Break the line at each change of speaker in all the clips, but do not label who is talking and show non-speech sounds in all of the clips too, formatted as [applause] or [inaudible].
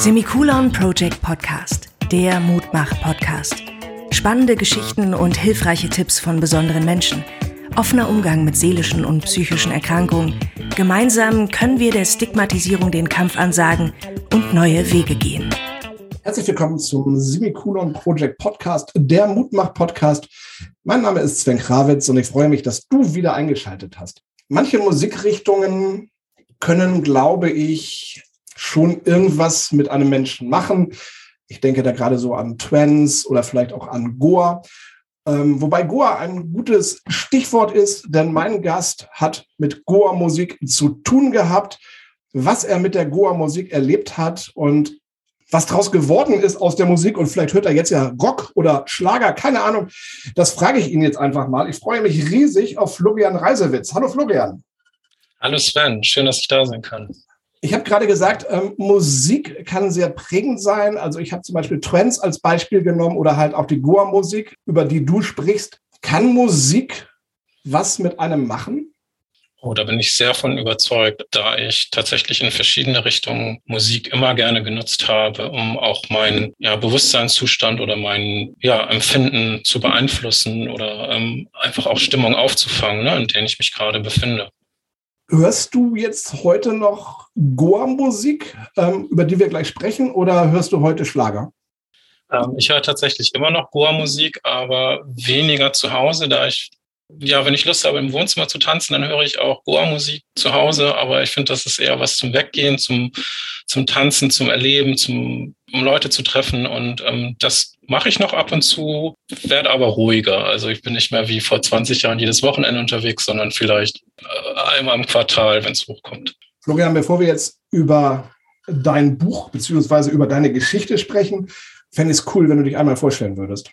Semikolon Project Podcast, der Mutmach-Podcast. Spannende Geschichten und hilfreiche Tipps von besonderen Menschen. Offener Umgang mit seelischen und psychischen Erkrankungen. Gemeinsam können wir der Stigmatisierung den Kampf ansagen und neue Wege gehen.
Herzlich willkommen zum Semikolon Project Podcast, der Mutmach Podcast. Mein Name ist Sven Krawitz und ich freue mich, dass du wieder eingeschaltet hast. Manche Musikrichtungen können, glaube ich, schon irgendwas mit einem Menschen machen. Ich denke da gerade so an Trance oder vielleicht auch an Goa. Ähm, wobei Goa ein gutes Stichwort ist, denn mein Gast hat mit Goa-Musik zu tun gehabt, was er mit der Goa-Musik erlebt hat und was daraus geworden ist aus der Musik. Und vielleicht hört er jetzt ja Rock oder Schlager, keine Ahnung. Das frage ich ihn jetzt einfach mal. Ich freue mich riesig auf Florian Reisewitz. Hallo Florian.
Hallo Sven, schön, dass ich da sein kann.
Ich habe gerade gesagt, ähm, Musik kann sehr prägend sein. Also ich habe zum Beispiel Trends als Beispiel genommen oder halt auch die Goa-Musik, über die du sprichst. Kann Musik was mit einem machen?
Oh, da bin ich sehr von überzeugt, da ich tatsächlich in verschiedene Richtungen Musik immer gerne genutzt habe, um auch meinen ja, Bewusstseinszustand oder mein ja, Empfinden zu beeinflussen oder ähm, einfach auch Stimmung aufzufangen, ne, in der ich mich gerade befinde.
Hörst du jetzt heute noch Goa-Musik, ähm, über die wir gleich sprechen, oder hörst du heute Schlager?
Ähm, ich höre tatsächlich immer noch Goa-Musik, aber weniger zu Hause, da ich, ja, wenn ich Lust habe, im Wohnzimmer zu tanzen, dann höre ich auch Goa-Musik zu Hause, aber ich finde, das ist eher was zum Weggehen, zum, zum Tanzen, zum Erleben, zum, um Leute zu treffen und ähm, das mache ich noch ab und zu, werde aber ruhiger. Also ich bin nicht mehr wie vor 20 Jahren jedes Wochenende unterwegs, sondern vielleicht äh, einmal im Quartal, wenn es hochkommt.
Florian, bevor wir jetzt über dein Buch beziehungsweise über deine Geschichte sprechen, fände ich es cool, wenn du dich einmal vorstellen würdest.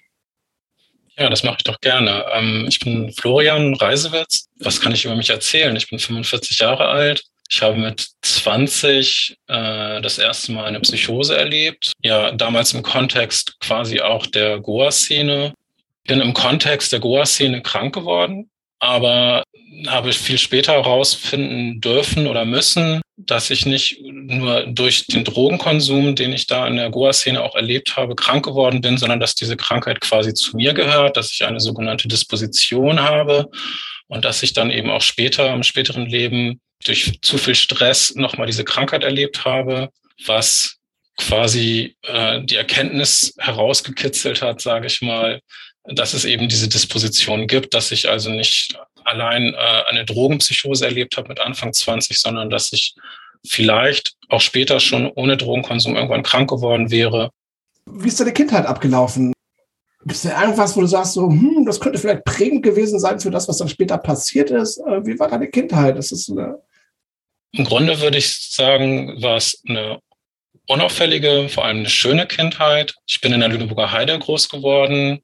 Ja, das mache ich doch gerne. Ähm, ich bin Florian Reisewitz. Was kann ich über mich erzählen? Ich bin 45 Jahre alt, ich habe mit 20 äh, das erste Mal eine Psychose erlebt. Ja, damals im Kontext quasi auch der Goa-Szene. Bin im Kontext der Goa-Szene krank geworden, aber habe viel später herausfinden dürfen oder müssen, dass ich nicht nur durch den Drogenkonsum, den ich da in der Goa-Szene auch erlebt habe, krank geworden bin, sondern dass diese Krankheit quasi zu mir gehört, dass ich eine sogenannte Disposition habe und dass ich dann eben auch später im späteren Leben durch zu viel Stress nochmal diese Krankheit erlebt habe, was quasi äh, die Erkenntnis herausgekitzelt hat, sage ich mal, dass es eben diese Disposition gibt, dass ich also nicht allein äh, eine Drogenpsychose erlebt habe mit Anfang 20, sondern dass ich vielleicht auch später schon ohne Drogenkonsum irgendwann krank geworden wäre.
Wie ist deine Kindheit abgelaufen? Gibt es da irgendwas, wo du sagst, so, hm, das könnte vielleicht prägend gewesen sein für das, was dann später passiert ist? Äh, wie war deine Kindheit? Das ist eine
Im Grunde würde ich sagen, war es eine unauffällige, vor allem eine schöne Kindheit. Ich bin in der Lüneburger Heide groß geworden.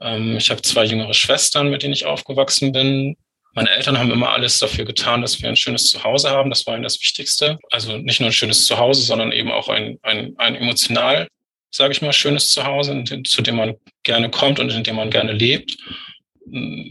Ähm, ich habe zwei jüngere Schwestern, mit denen ich aufgewachsen bin. Meine Eltern haben immer alles dafür getan, dass wir ein schönes Zuhause haben. Das war ihnen das Wichtigste. Also nicht nur ein schönes Zuhause, sondern eben auch ein, ein, ein emotional sage ich mal, schönes Zuhause, zu dem man gerne kommt und in dem man gerne lebt.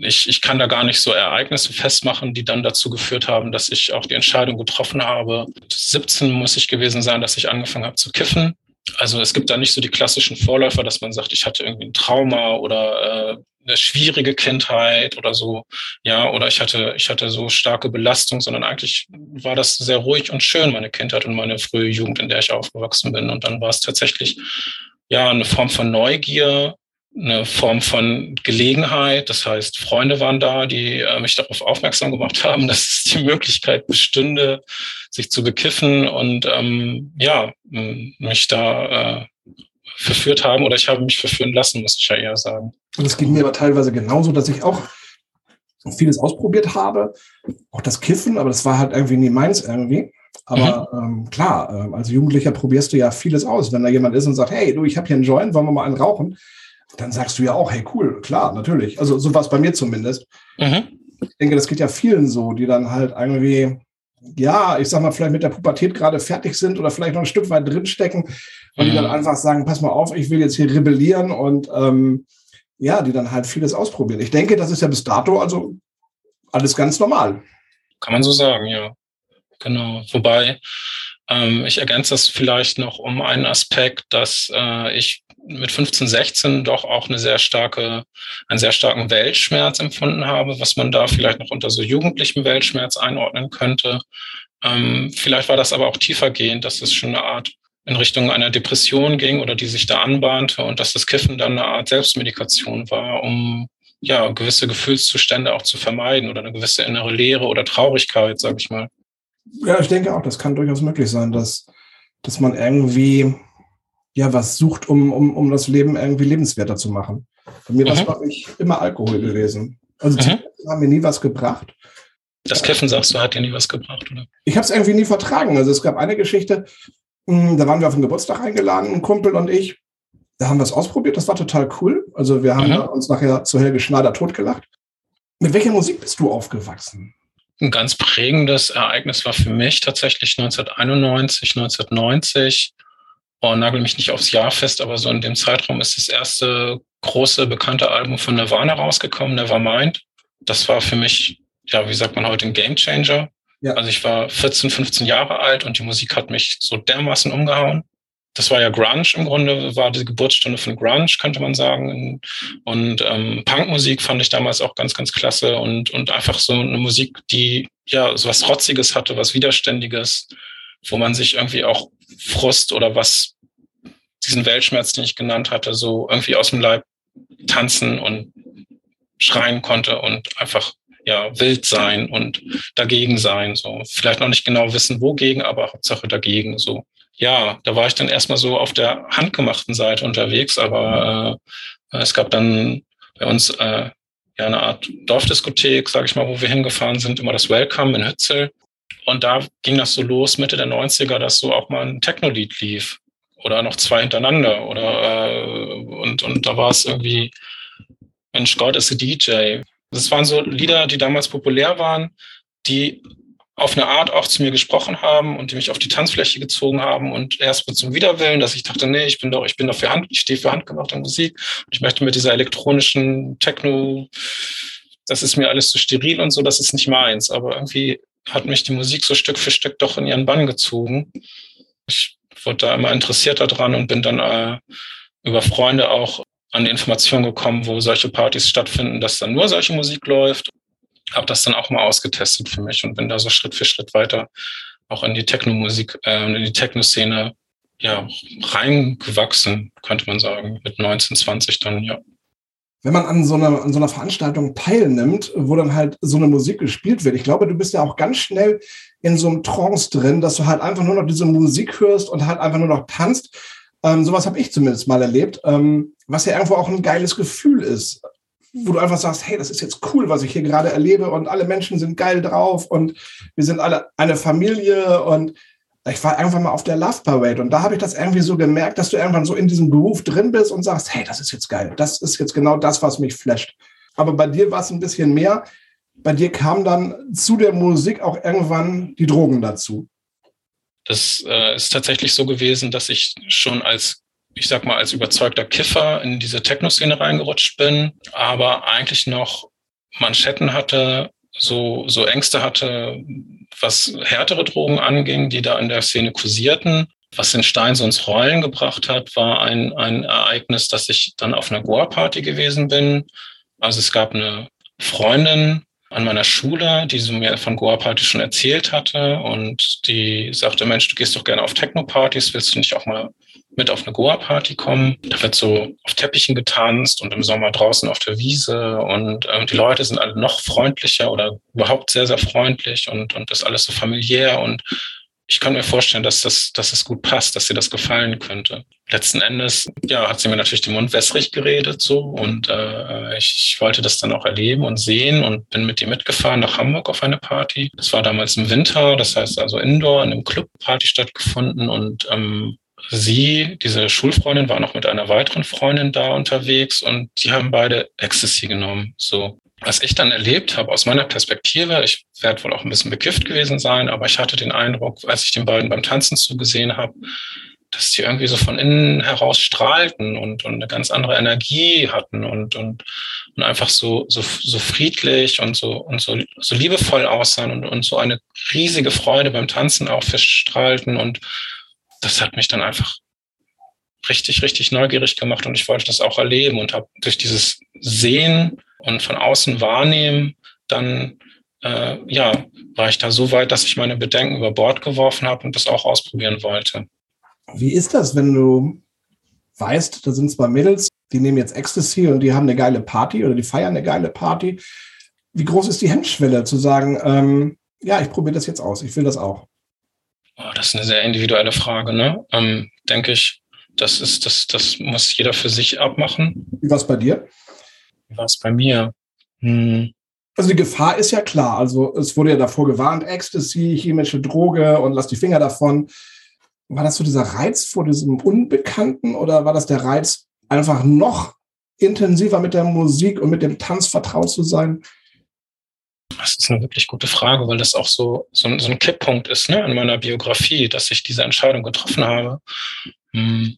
Ich, ich kann da gar nicht so Ereignisse festmachen, die dann dazu geführt haben, dass ich auch die Entscheidung getroffen habe. 17 muss ich gewesen sein, dass ich angefangen habe zu kiffen. Also es gibt da nicht so die klassischen Vorläufer, dass man sagt, ich hatte irgendwie ein Trauma oder äh, eine schwierige Kindheit oder so, ja, oder ich hatte, ich hatte so starke Belastung, sondern eigentlich war das sehr ruhig und schön, meine Kindheit und meine frühe Jugend, in der ich aufgewachsen bin. Und dann war es tatsächlich, ja, eine Form von Neugier, eine Form von Gelegenheit. Das heißt, Freunde waren da, die äh, mich darauf aufmerksam gemacht [laughs] haben, dass es die Möglichkeit bestünde, sich zu bekiffen und ähm, ja, mich da äh, verführt haben oder ich habe mich verführen lassen, muss ich ja eher sagen.
Und es ging mir aber teilweise genauso, dass ich auch vieles ausprobiert habe. Auch das Kiffen, aber das war halt irgendwie nie meins irgendwie. Aber mhm. ähm, klar, äh, als Jugendlicher probierst du ja vieles aus. Wenn da jemand ist und sagt, hey, du, ich habe hier einen Joint, wollen wir mal einen rauchen? Dann sagst du ja auch, hey, cool, klar, natürlich. Also so war es bei mir zumindest. Mhm. Ich denke, das geht ja vielen so, die dann halt irgendwie ja, ich sag mal, vielleicht mit der Pubertät gerade fertig sind oder vielleicht noch ein Stück weit drinstecken und mhm. die dann mhm. einfach sagen, pass mal auf, ich will jetzt hier rebellieren und ähm, ja, die dann halt vieles ausprobieren. Ich denke, das ist ja bis dato also alles ganz normal.
Kann man so sagen, ja. Genau. Wobei Ähm, ich ergänze das vielleicht noch um einen Aspekt, dass äh, ich mit 15, 16 doch auch eine sehr starke, einen sehr starken Weltschmerz empfunden habe, was man da vielleicht noch unter so jugendlichem Weltschmerz einordnen könnte. Ähm, vielleicht war das aber auch tiefergehend, dass es schon eine Art in Richtung einer Depression ging oder die sich da anbahnte und dass das Kiffen dann eine Art Selbstmedikation war, um ja gewisse Gefühlszustände auch zu vermeiden oder eine gewisse innere Leere oder Traurigkeit, sage ich mal.
Ja, ich denke auch, das kann durchaus möglich sein, dass, dass man irgendwie ja was sucht, um, um, um das Leben irgendwie lebenswerter zu machen. Bei mir mhm. war es, glaube ich, immer Alkohol gewesen. Also mhm. haben mir nie was gebracht.
Das Kiffen, sagst du, hat dir nie was gebracht, oder?
Ich habe es irgendwie nie vertragen. Also es gab eine Geschichte, hm, da waren wir auf den Geburtstag eingeladen, ein Kumpel und ich. Da haben wir es ausprobiert, das war total cool. Also wir haben mhm. uns nachher zu Helge Schneider totgelacht. Mit welcher Musik bist du aufgewachsen?
Ein ganz prägendes Ereignis war für mich tatsächlich 1991, 1990. Oh, nagel mich nicht aufs Jahr fest, aber so in dem Zeitraum ist das erste große bekannte Album von Nirvana rausgekommen, Nevermind. Das war für mich, ja, wie sagt man heute, ein Gamechanger. Ja. Also ich war 14, 15 Jahre alt und die Musik hat mich so dermaßen umgehauen. Das war ja Grunge im Grunde, war die Geburtsstunde von Grunge, könnte man sagen. Und ähm, Punkmusik fand ich damals auch ganz, ganz klasse und, und einfach so eine Musik, die ja so was Rotziges hatte, was Widerständiges, wo man sich irgendwie auch Frust oder was, diesen Weltschmerz, den ich genannt hatte, so irgendwie aus dem Leib tanzen und schreien konnte und einfach ja, wild sein und dagegen sein. So, vielleicht noch nicht genau wissen, wogegen, aber Hauptsache dagegen. So, ja, da war ich dann erstmal so auf der handgemachten Seite unterwegs, aber äh, es gab dann bei uns äh, ja eine Art Dorfdiskothek, sage ich mal, wo wir hingefahren sind, immer das Welcome in Hützel. Und da ging das so los, Mitte der 90er, dass so auch mal ein Techno-Lied lief. Oder noch zwei hintereinander. Oder äh, und, und da war es irgendwie, Mensch Gott ist a DJ. Das waren so Lieder, die damals populär waren, die auf eine Art auch zu mir gesprochen haben und die mich auf die Tanzfläche gezogen haben und erst mit zum Widerwillen, dass ich dachte, nee, ich bin doch, ich bin doch für Hand, ich stehe für handgemachte Musik und ich möchte mit dieser elektronischen Techno, das ist mir alles zu steril und so, das ist nicht meins. Aber irgendwie hat mich die Musik so Stück für Stück doch in ihren Bann gezogen. Ich wurde da immer interessierter dran und bin dann äh, über Freunde auch an die Information gekommen, wo solche Partys stattfinden, dass dann nur solche Musik läuft. Habe das dann auch mal ausgetestet für mich und bin da so Schritt für Schritt weiter auch in die Techno-Musik, äh, in die Techno-Szene ja, reingewachsen, könnte man sagen, mit 19, 20 dann, ja.
Wenn man an so, einer, an so einer Veranstaltung teilnimmt, wo dann halt so eine Musik gespielt wird, ich glaube, du bist ja auch ganz schnell in so einem Trance drin, dass du halt einfach nur noch diese Musik hörst und halt einfach nur noch tanzt. Ähm, sowas habe ich zumindest mal erlebt, ähm, was ja irgendwo auch ein geiles Gefühl ist, wo du einfach sagst, hey, das ist jetzt cool, was ich hier gerade erlebe und alle Menschen sind geil drauf und wir sind alle eine Familie und ich war irgendwann mal auf der Love Parade und da habe ich das irgendwie so gemerkt, dass du irgendwann so in diesem Groove drin bist und sagst, hey, das ist jetzt geil, das ist jetzt genau das, was mich flasht. Aber bei dir war es ein bisschen mehr. Bei dir kam dann zu der Musik auch irgendwann die Drogen dazu.
Das äh, ist tatsächlich so gewesen, dass ich schon als, ich sag mal, als überzeugter Kiffer in diese Techno-Szene reingerutscht bin, aber eigentlich noch Manschetten hatte, so, so Ängste hatte, was härtere Drogen anging, die da in der Szene kursierten. Was den Stein so ins Rollen gebracht hat, war ein, ein Ereignis, dass ich dann auf einer Goa-Party gewesen bin. Also es gab eine Freundin, an meiner Schule, die so mir von Goa Party schon erzählt hatte und die sagte, Mensch, du gehst doch gerne auf Techno-Partys, willst du nicht auch mal mit auf eine Goa-Party kommen? Da wird so auf Teppichen getanzt und im Sommer draußen auf der Wiese und ähm, die Leute sind alle noch freundlicher oder überhaupt sehr, sehr freundlich und, und das alles so familiär und ich kann mir vorstellen, dass das, dass es gut passt, dass dir das gefallen könnte. Letzten Endes, ja, hat sie mir natürlich den Mund wässrig geredet so und äh, ich, ich wollte das dann auch erleben und sehen und bin mit ihr mitgefahren nach Hamburg auf eine Party. Das war damals im Winter, das heißt also Indoor in einem Club Party stattgefunden und ähm, sie, diese Schulfreundin, war noch mit einer weiteren Freundin da unterwegs und die haben beide Ecstasy genommen. So, was ich dann erlebt habe aus meiner Perspektive, ich werde wohl auch ein bisschen bekifft gewesen sein, aber ich hatte den Eindruck, als ich den beiden beim Tanzen zugesehen habe, dass die irgendwie so von innen heraus strahlten und, und eine ganz andere Energie hatten und, und, und einfach so, so, so friedlich und so, und so, so liebevoll aussahen und, und so eine riesige Freude beim Tanzen auch verstrahlten. Und das hat mich dann einfach richtig, richtig neugierig gemacht und ich wollte das auch erleben und habe durch dieses Sehen und von außen wahrnehmen dann äh, ja, war ich da so weit, dass ich meine Bedenken über Bord geworfen habe und das auch ausprobieren wollte.
Wie ist das, wenn du weißt, da sind zwei Mädels, die nehmen jetzt Ecstasy und die haben eine geile Party oder die feiern eine geile Party? Wie groß ist die Hemmschwelle zu sagen, ähm, ja, ich probiere das jetzt aus, ich will das auch?
Oh, das ist eine sehr individuelle Frage, ne? Ähm, denke ich, das ist, das, das muss jeder für sich abmachen.
Wie war es bei dir?
Wie war es bei mir? Hm.
Also die Gefahr ist ja klar. Also es wurde ja davor gewarnt, Ecstasy, chemische Droge und lass die Finger davon. War das so dieser Reiz vor diesem Unbekannten oder war das der Reiz, einfach noch intensiver mit der Musik und mit dem Tanz vertraut zu sein?
Das ist eine wirklich gute Frage, weil das auch so, so, ein, so ein Kipppunkt ist ne, in meiner Biografie, dass ich diese Entscheidung getroffen habe. Hm,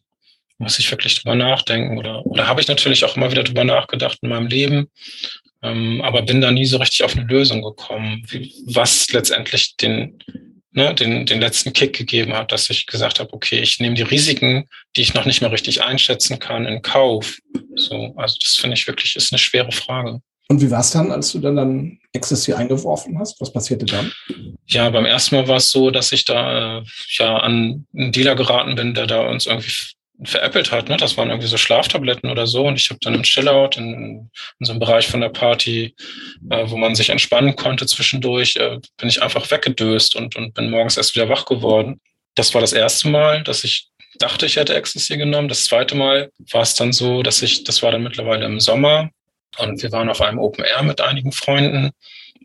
muss ich wirklich drüber nachdenken oder, oder habe ich natürlich auch immer wieder drüber nachgedacht in meinem Leben, ähm, aber bin da nie so richtig auf eine Lösung gekommen, wie, was letztendlich den, ne, den, den letzten Kick gegeben hat, dass ich gesagt habe, okay, ich nehme die Risiken, die ich noch nicht mehr richtig einschätzen kann, in Kauf. So, also das finde ich wirklich ist eine schwere Frage.
Und wie war es dann, als du dann, dann Ecstasy eingeworfen hast? Was passierte dann?
Ja, beim ersten Mal war es so, dass ich da äh, ja an einen Dealer geraten bin, der da uns irgendwie veräppelt hat. Ne? Das waren irgendwie so Schlaftabletten oder so. Und ich habe dann im Chillout in, in so einem Bereich von der Party, äh, wo man sich entspannen konnte zwischendurch, äh, bin ich einfach weggedöst und, und bin morgens erst wieder wach geworden. Das war das erste Mal, dass ich dachte, ich hätte Ecstasy genommen. Das zweite Mal war es dann so, dass ich, das war dann mittlerweile im Sommer und wir waren auf einem Open Air mit einigen Freunden.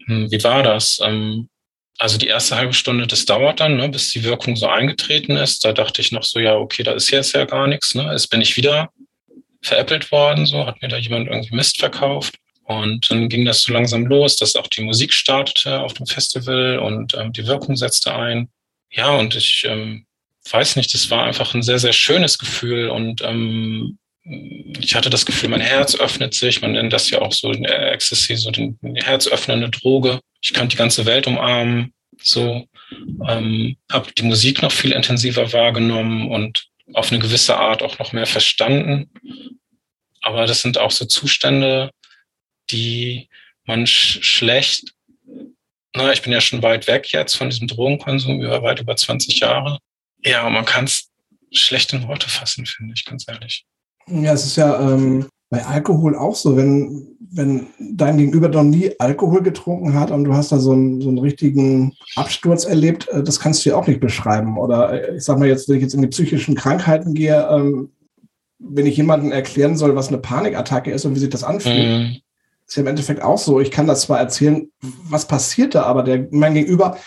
Hm, wie war das? Ähm, also die erste halbe Stunde, das dauert dann, ne, bis die Wirkung so eingetreten ist. Da dachte ich noch so, ja, okay, da ist jetzt ja gar nichts. Ne? Jetzt bin ich wieder veräppelt worden, so hat mir da jemand irgendwie Mist verkauft. Und dann ging das so langsam los, dass auch die Musik startete auf dem Festival und ähm, die Wirkung setzte ein. Ja, und ich ähm, weiß nicht, das war einfach ein sehr, sehr schönes Gefühl und ähm, ich hatte das Gefühl, mein Herz öffnet sich. Man nennt das ja auch so in der Ecstasy, so die herzöffnende Droge. Ich kann die ganze Welt umarmen. So ähm, habe die Musik noch viel intensiver wahrgenommen und auf eine gewisse Art auch noch mehr verstanden. Aber das sind auch so Zustände, die man sch schlecht, na, ich bin ja schon weit weg jetzt von diesem Drogenkonsum, über weit über 20 Jahre. Ja, man kann es schlecht in Worte fassen, finde ich, ganz ehrlich.
Ja, es ist ja ähm, bei Alkohol auch so, wenn, wenn dein Gegenüber noch nie Alkohol getrunken hat und du hast da so einen, so einen richtigen Absturz erlebt, äh, das kannst du ja auch nicht beschreiben. Oder äh, ich sag mal jetzt, wenn ich jetzt in die psychischen Krankheiten gehe, ähm, wenn ich jemandem erklären soll, was eine Panikattacke ist und wie sich das anfühlt, mhm. ist ja im Endeffekt auch so. Ich kann das zwar erzählen, was passiert da, aber der, mein Gegenüber,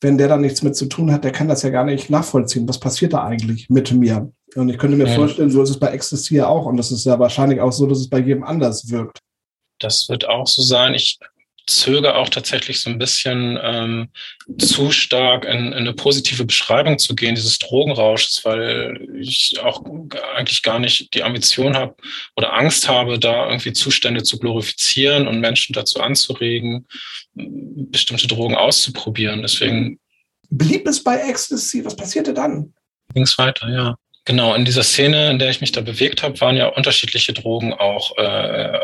wenn der da nichts mit zu tun hat, der kann das ja gar nicht nachvollziehen. Was passiert da eigentlich mit mir? Und ich könnte mir ja. vorstellen, so ist es bei Ecstasy ja auch. Und das ist ja wahrscheinlich auch so, dass es bei jedem anders wirkt.
Das wird auch so sein. Ich zögere auch tatsächlich so ein bisschen ähm, zu stark in, in, eine positive Beschreibung zu gehen, dieses Drogenrausches, weil ich auch eigentlich gar nicht die Ambition habe oder Angst habe, da irgendwie Zustände zu glorifizieren und Menschen dazu anzuregen, bestimmte Drogen auszuprobieren. Deswegen.
Blieb es bei Ecstasy? Was passierte dann?
Ging es weiter, ja. Genau, in dieser Szene, in der ich mich da bewegt habe, waren ja unterschiedliche Drogen auch äh,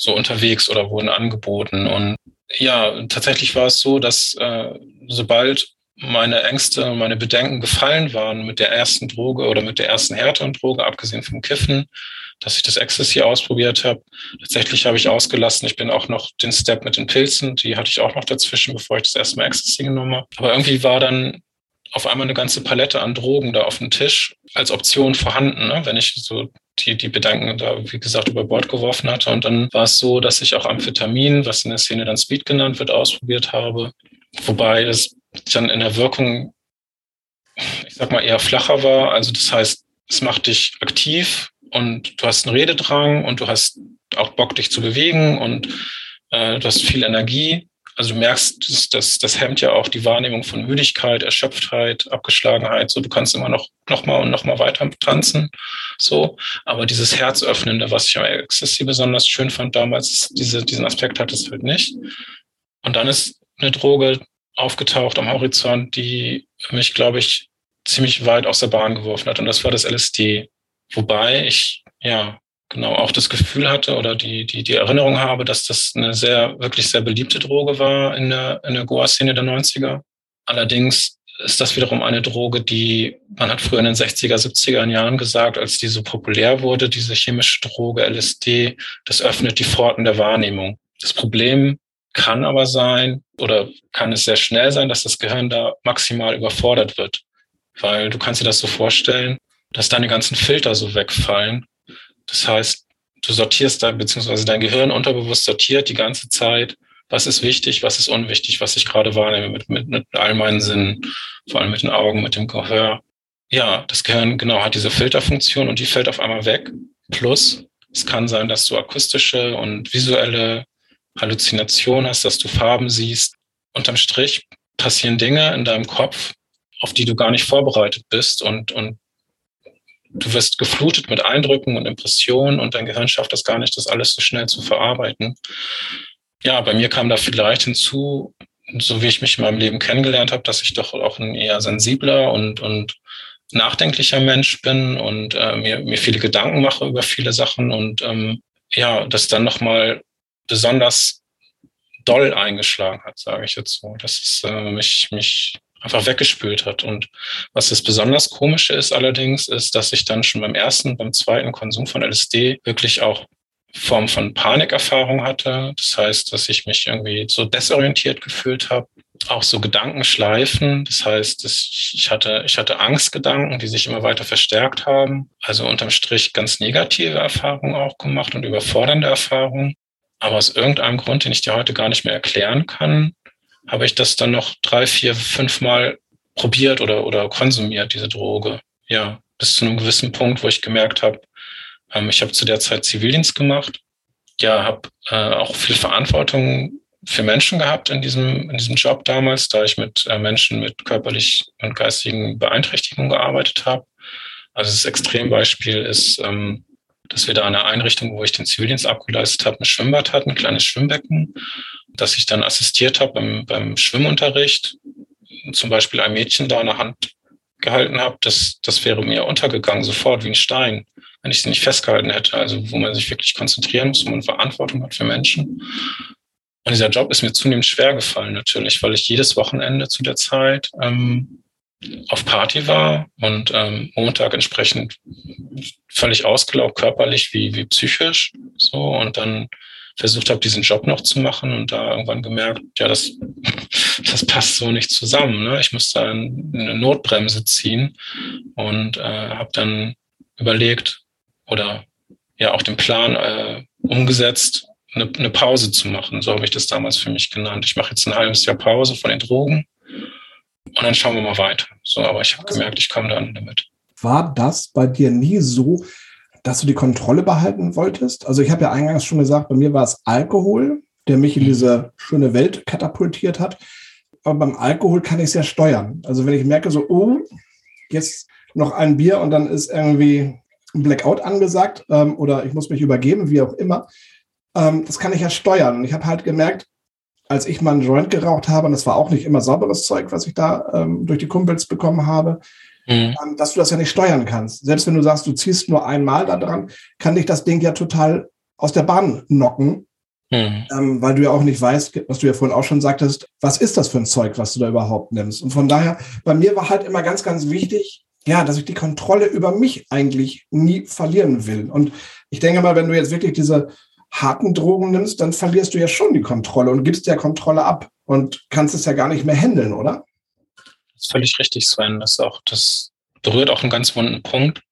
so unterwegs oder wurden angeboten. Und ja, tatsächlich war es so, dass äh, sobald meine Ängste meine Bedenken gefallen waren mit der ersten Droge oder mit der ersten härteren Droge, abgesehen vom Kiffen, dass ich das Ecstasy ausprobiert habe. Tatsächlich habe ich ausgelassen. Ich bin auch noch den Step mit den Pilzen, die hatte ich auch noch dazwischen, bevor ich das erste Mal Ecstasy genommen habe. Aber irgendwie war dann auf einmal eine ganze Palette an Drogen da auf dem Tisch als Option vorhanden, ne? wenn ich so die, die Bedenken da, wie gesagt, über Bord geworfen hatte. Und dann war es so, dass ich auch Amphetamin, was in der Szene dann Speed genannt wird, ausprobiert habe. Wobei es dann in der Wirkung, ich sag mal, eher flacher war. Also das heißt, es macht dich aktiv und du hast einen Rededrang und du hast auch Bock, dich zu bewegen und äh, du hast viel Energie also du merkst, das, das, das hemmt ja auch die Wahrnehmung von Müdigkeit, Erschöpftheit, Abgeschlagenheit. So, du kannst immer noch, noch mal und noch mal weiter tanzen. So, aber dieses Herzöffnende, was ich am Ecstasy besonders schön fand damals, diese, diesen Aspekt hat es halt nicht. Und dann ist eine Droge aufgetaucht am Horizont, die mich, glaube ich, ziemlich weit aus der Bahn geworfen hat. Und das war das LSD. Wobei ich, ja, genau auch das Gefühl hatte oder die, die, die Erinnerung habe, dass das eine sehr, wirklich sehr beliebte Droge war in der, in der Goa-Szene der 90er. Allerdings ist das wiederum eine Droge, die, man hat früher in den 60er, 70er Jahren gesagt, als die so populär wurde, diese chemische Droge LSD, das öffnet die Pforten der Wahrnehmung. Das Problem kann aber sein oder kann es sehr schnell sein, dass das Gehirn da maximal überfordert wird. Weil du kannst dir das so vorstellen, dass deine ganzen Filter so wegfallen das heißt, du sortierst da, beziehungsweise dein Gehirn unterbewusst sortiert die ganze Zeit, was ist wichtig, was ist unwichtig, was ich gerade wahrnehme mit, mit, mit all meinen Sinnen, vor allem mit den Augen, mit dem Gehör. Ja, das Gehirn genau hat diese Filterfunktion und die fällt auf einmal weg. Plus, es kann sein, dass du akustische und visuelle Halluzinationen hast, dass du Farben siehst. Unterm Strich passieren Dinge in deinem Kopf, auf die du gar nicht vorbereitet bist und, und du wirst geflutet mit Eindrücken und Impressionen und dein Gehirn schafft das gar nicht, das alles so schnell zu verarbeiten. Ja, bei mir kam da vielleicht hinzu, so wie ich mich in meinem Leben kennengelernt habe, dass ich doch auch ein eher sensibler und, und nachdenklicher Mensch bin und äh, mir, mir viele Gedanken mache über viele Sachen und ähm, ja, das dann nochmal besonders doll eingeschlagen hat, sage ich jetzt so. dass es äh, mich, mich einfach weggespült hat. Und was das besonders komische ist allerdings, ist, dass ich dann schon beim ersten, beim zweiten Konsum von LSD wirklich auch Form von Panikerfahrung hatte. Das heißt, dass ich mich irgendwie so desorientiert gefühlt habe. Auch so Gedankenschleifen. Das heißt, ich hatte, ich hatte Angstgedanken, die sich immer weiter verstärkt haben. Also unterm Strich ganz negative Erfahrungen auch gemacht und überfordernde Erfahrungen. Aber aus irgendeinem Grund, den ich dir heute gar nicht mehr erklären kann, habe ich das dann noch drei, vier, fünf Mal probiert oder, oder konsumiert, diese Droge. Ja, bis zu einem gewissen Punkt, wo ich gemerkt habe, ähm, ich habe zu der Zeit Zivildienst gemacht. Ja, habe äh, auch viel Verantwortung für Menschen gehabt in diesem, in diesem Job damals, da ich mit äh, Menschen mit körperlich und geistigen Beeinträchtigungen gearbeitet habe. Also das Extrembeispiel ist, ähm, dass wir da eine Einrichtung, wo ich den Zivildienst abgeleistet habe, ein Schwimmbad hatten, ein kleines Schwimmbecken dass ich dann assistiert habe beim, beim Schwimmunterricht, zum Beispiel ein Mädchen da in der Hand gehalten habe, das, das wäre mir untergegangen, sofort wie ein Stein, wenn ich sie nicht festgehalten hätte. Also wo man sich wirklich konzentrieren muss, wo man Verantwortung hat für Menschen. Und dieser Job ist mir zunehmend schwer gefallen natürlich, weil ich jedes Wochenende zu der Zeit ähm, auf Party war und ähm, Montag entsprechend völlig ausgelaugt, körperlich wie, wie psychisch. So und dann versucht habe, diesen Job noch zu machen und da irgendwann gemerkt, ja, das, [laughs] das passt so nicht zusammen. Ne? Ich muss da eine Notbremse ziehen und äh, habe dann überlegt oder ja auch den Plan äh, umgesetzt, eine, eine Pause zu machen. So habe ich das damals für mich genannt. Ich mache jetzt ein halbes Jahr Pause von den Drogen und dann schauen wir mal weiter. So, aber ich habe gemerkt, ich komme dann damit.
War das bei dir nie so, dass du die Kontrolle behalten wolltest? Also ich habe ja eingangs schon gesagt, bei mir war es Alkohol, der mich in mhm. diese schöne Welt katapultiert hat. Aber beim Alkohol kann ich es ja steuern. Also wenn ich merke, so, oh, jetzt noch ein Bier und dann ist irgendwie ein Blackout angesagt ähm, oder ich muss mich übergeben, wie auch immer, ähm, das kann ich ja steuern. Und ich habe halt gemerkt, als ich mal einen Joint geraucht habe, und das war auch nicht immer sauberes Zeug, was ich da ähm, durch die Kumpels bekommen habe, mhm. Ähm, dass du das ja nicht steuern kannst. Selbst wenn du sagst, du ziehst nur einmal da dran, kann dich das Ding ja total aus der Bahn knocken, mhm. ähm, weil du ja auch nicht weißt, was du ja vorhin auch schon sagtest, was ist das für ein Zeug, was du da überhaupt nimmst. Und von daher, bei mir war halt immer ganz, ganz wichtig, ja, dass ich die Kontrolle über mich eigentlich nie verlieren will. Und ich denke mal, wenn du jetzt wirklich diese harten Drogen nimmst, dann verlierst du ja schon die Kontrolle und gibst der Kontrolle ab und kannst es ja gar nicht mehr handeln, oder?
Das ist völlig richtig, Sven. Das, auch, das berührt auch einen ganz wunden Punkt.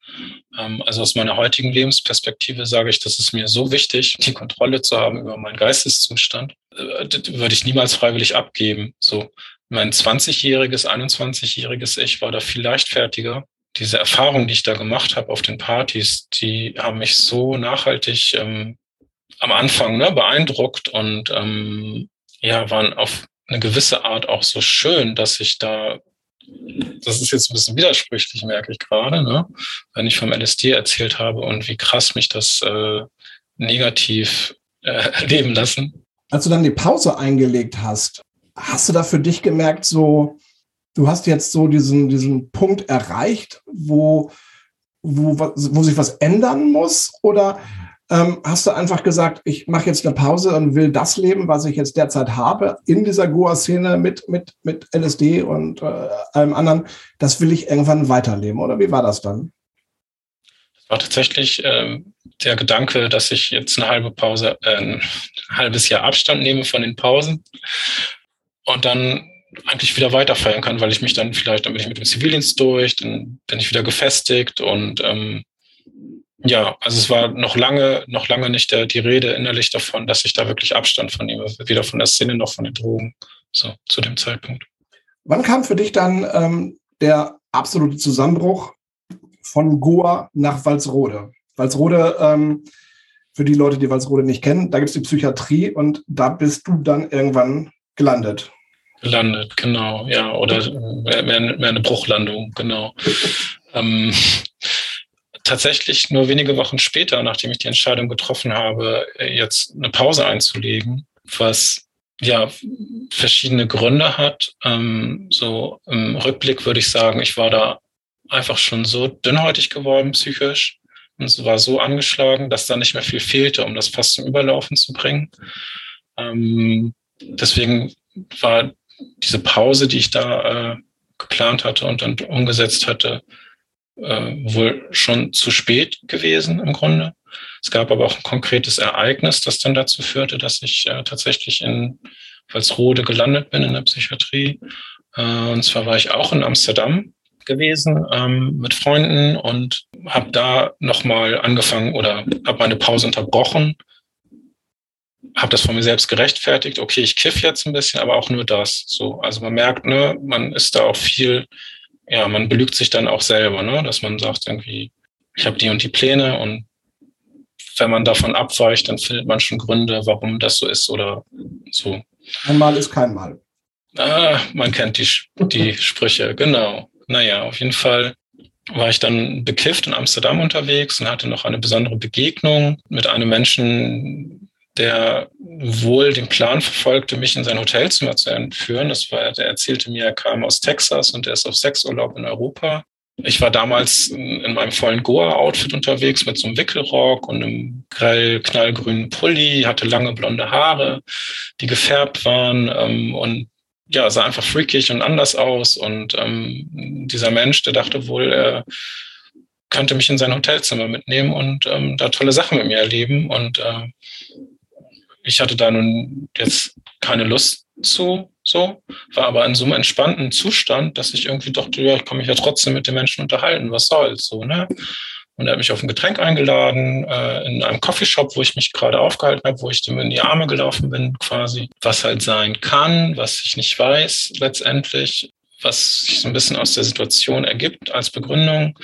Ähm, also aus meiner heutigen Lebensperspektive sage ich, das ist mir so wichtig, die Kontrolle zu haben über meinen Geisteszustand. Äh, das würde ich niemals freiwillig abgeben. So mein 20-jähriges, 21-jähriges Ich war da viel leichtfertiger. Diese Erfahrungen, die ich da gemacht habe auf den Partys, die haben mich so nachhaltig ähm, am Anfang ne, beeindruckt und ähm, ja, waren auf eine gewisse Art auch so schön, dass ich da, das ist jetzt ein bisschen widersprüchlich, merke ich gerade, ne? wenn ich vom LSD erzählt habe und wie krass mich das äh, negativ äh, [laughs] erleben lassen.
Als du dann die Pause eingelegt hast, hast du da für dich gemerkt, so, du hast jetzt so diesen, diesen Punkt erreicht, wo, wo, wo sich was ändern muss? Oder ähm, hast du einfach gesagt, ich mache jetzt eine Pause und will das leben, was ich jetzt derzeit habe in dieser Goa-Szene mit, mit, mit LSD und äh, allem anderen, das will ich irgendwann weiterleben? Oder wie war das dann?
Das war tatsächlich äh, der Gedanke, dass ich jetzt eine halbe Pause, äh, ein halbes Jahr Abstand nehme von den Pausen und dann eigentlich wieder weiterfeiern kann, weil ich mich dann vielleicht, dann bin ich mit dem Zivildienst durch, dann bin ich wieder gefestigt und ähm, ja, also es war noch lange, noch lange nicht der, die Rede innerlich davon, dass ich da wirklich Abstand von nehme, weder von der Szene noch von den Drogen, so zu dem Zeitpunkt.
Wann kam für dich dann ähm, der absolute Zusammenbruch von Goa nach Walsrode? Walsrode, ähm, für die Leute, die Walsrode nicht kennen, da gibt es die Psychiatrie und da bist du dann irgendwann gelandet.
Gelandet, genau, ja, oder mehr, mehr eine Bruchlandung, genau. ähm, tatsächlich nur wenige Wochen später, nachdem ich die Entscheidung getroffen habe, jetzt eine Pause einzulegen, was ja verschiedene Gründe hat. Ähm, so im Rückblick würde ich sagen, ich war da einfach schon so dünnhäutig geworden psychisch und war so angeschlagen, dass da nicht mehr viel fehlte, um das fast zum Überlaufen zu bringen. Ähm, deswegen war diese Pause, die ich da äh, geplant hatte und dann umgesetzt hatte, äh, wohl schon zu spät gewesen im Grunde. Es gab aber auch ein konkretes Ereignis, das dann dazu führte, dass ich äh, tatsächlich in Walsrode gelandet bin in der Psychiatrie. Äh, und zwar war ich auch in Amsterdam gewesen ähm, mit Freunden und habe da nochmal angefangen oder habe meine Pause unterbrochen, habe das von mir selbst gerechtfertigt. Okay, ich kiff jetzt ein bisschen, aber auch nur das. So, also man merkt, ne, man ist da auch viel ja, man belügt sich dann auch selber, ne? dass man sagt irgendwie, ich habe die und die Pläne und wenn man davon abweicht, dann findet man schon Gründe, warum das so ist oder so.
Einmal ist kein Mal.
Ah, man kennt die, die [laughs] Sprüche, genau. Naja, auf jeden Fall war ich dann bekifft in Amsterdam unterwegs und hatte noch eine besondere Begegnung mit einem Menschen, der wohl den Plan verfolgte, mich in sein Hotelzimmer zu entführen. Das war, der erzählte mir, er kam aus Texas und er ist auf Sexurlaub in Europa. Ich war damals in meinem vollen Goa-Outfit unterwegs mit so einem Wickelrock und einem grell knallgrünen Pulli, hatte lange blonde Haare, die gefärbt waren ähm, und ja, sah einfach freakig und anders aus. Und ähm, dieser Mensch, der dachte wohl, er könnte mich in sein Hotelzimmer mitnehmen und ähm, da tolle Sachen mit mir erleben. Und äh, ich hatte da nun jetzt keine Lust zu, so, war aber in so einem entspannten Zustand, dass ich irgendwie dachte, ja, ich kann mich ja trotzdem mit den Menschen unterhalten, was soll's, so, ne? Und er hat mich auf ein Getränk eingeladen, äh, in einem Coffeeshop, wo ich mich gerade aufgehalten habe, wo ich dem in die Arme gelaufen bin, quasi. Was halt sein kann, was ich nicht weiß, letztendlich was sich so ein bisschen aus der Situation ergibt als Begründung,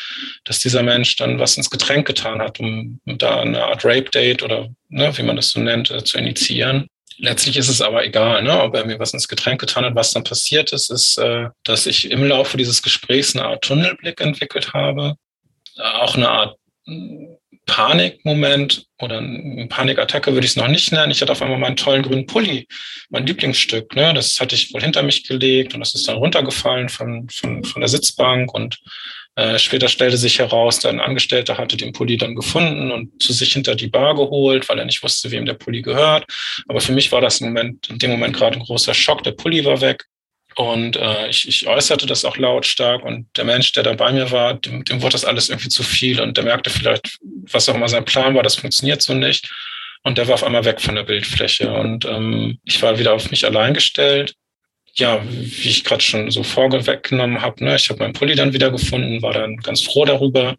dass dieser Mensch dann was ins Getränk getan hat, um da eine Art Rape-Date oder ne, wie man das so nennt, äh, zu initiieren. Letztlich ist es aber egal, ne, ob er mir was ins Getränk getan hat. Was dann passiert ist, ist, äh, dass ich im Laufe dieses Gesprächs eine Art Tunnelblick entwickelt habe, auch eine Art Panikmoment oder eine Panikattacke würde ich es noch nicht nennen. Ich hatte auf einmal meinen tollen grünen Pulli, mein Lieblingsstück. Ne? Das hatte ich wohl hinter mich gelegt und das ist dann runtergefallen von, von, von der Sitzbank und äh, später stellte sich heraus, ein Angestellter hatte den Pulli dann gefunden und zu sich hinter die Bar geholt, weil er nicht wusste, wem der Pulli gehört. Aber für mich war das im Moment, in dem Moment gerade ein großer Schock. Der Pulli war weg. Und äh, ich, ich äußerte das auch lautstark und der Mensch, der da bei mir war, dem, dem wurde das alles irgendwie zu viel und der merkte vielleicht, was auch immer sein Plan war, das funktioniert so nicht. Und der war auf einmal weg von der Bildfläche und ähm, ich war wieder auf mich allein gestellt. Ja, wie ich gerade schon so vorweggenommen habe, ne, ich habe meinen Pulli dann wieder gefunden, war dann ganz froh darüber,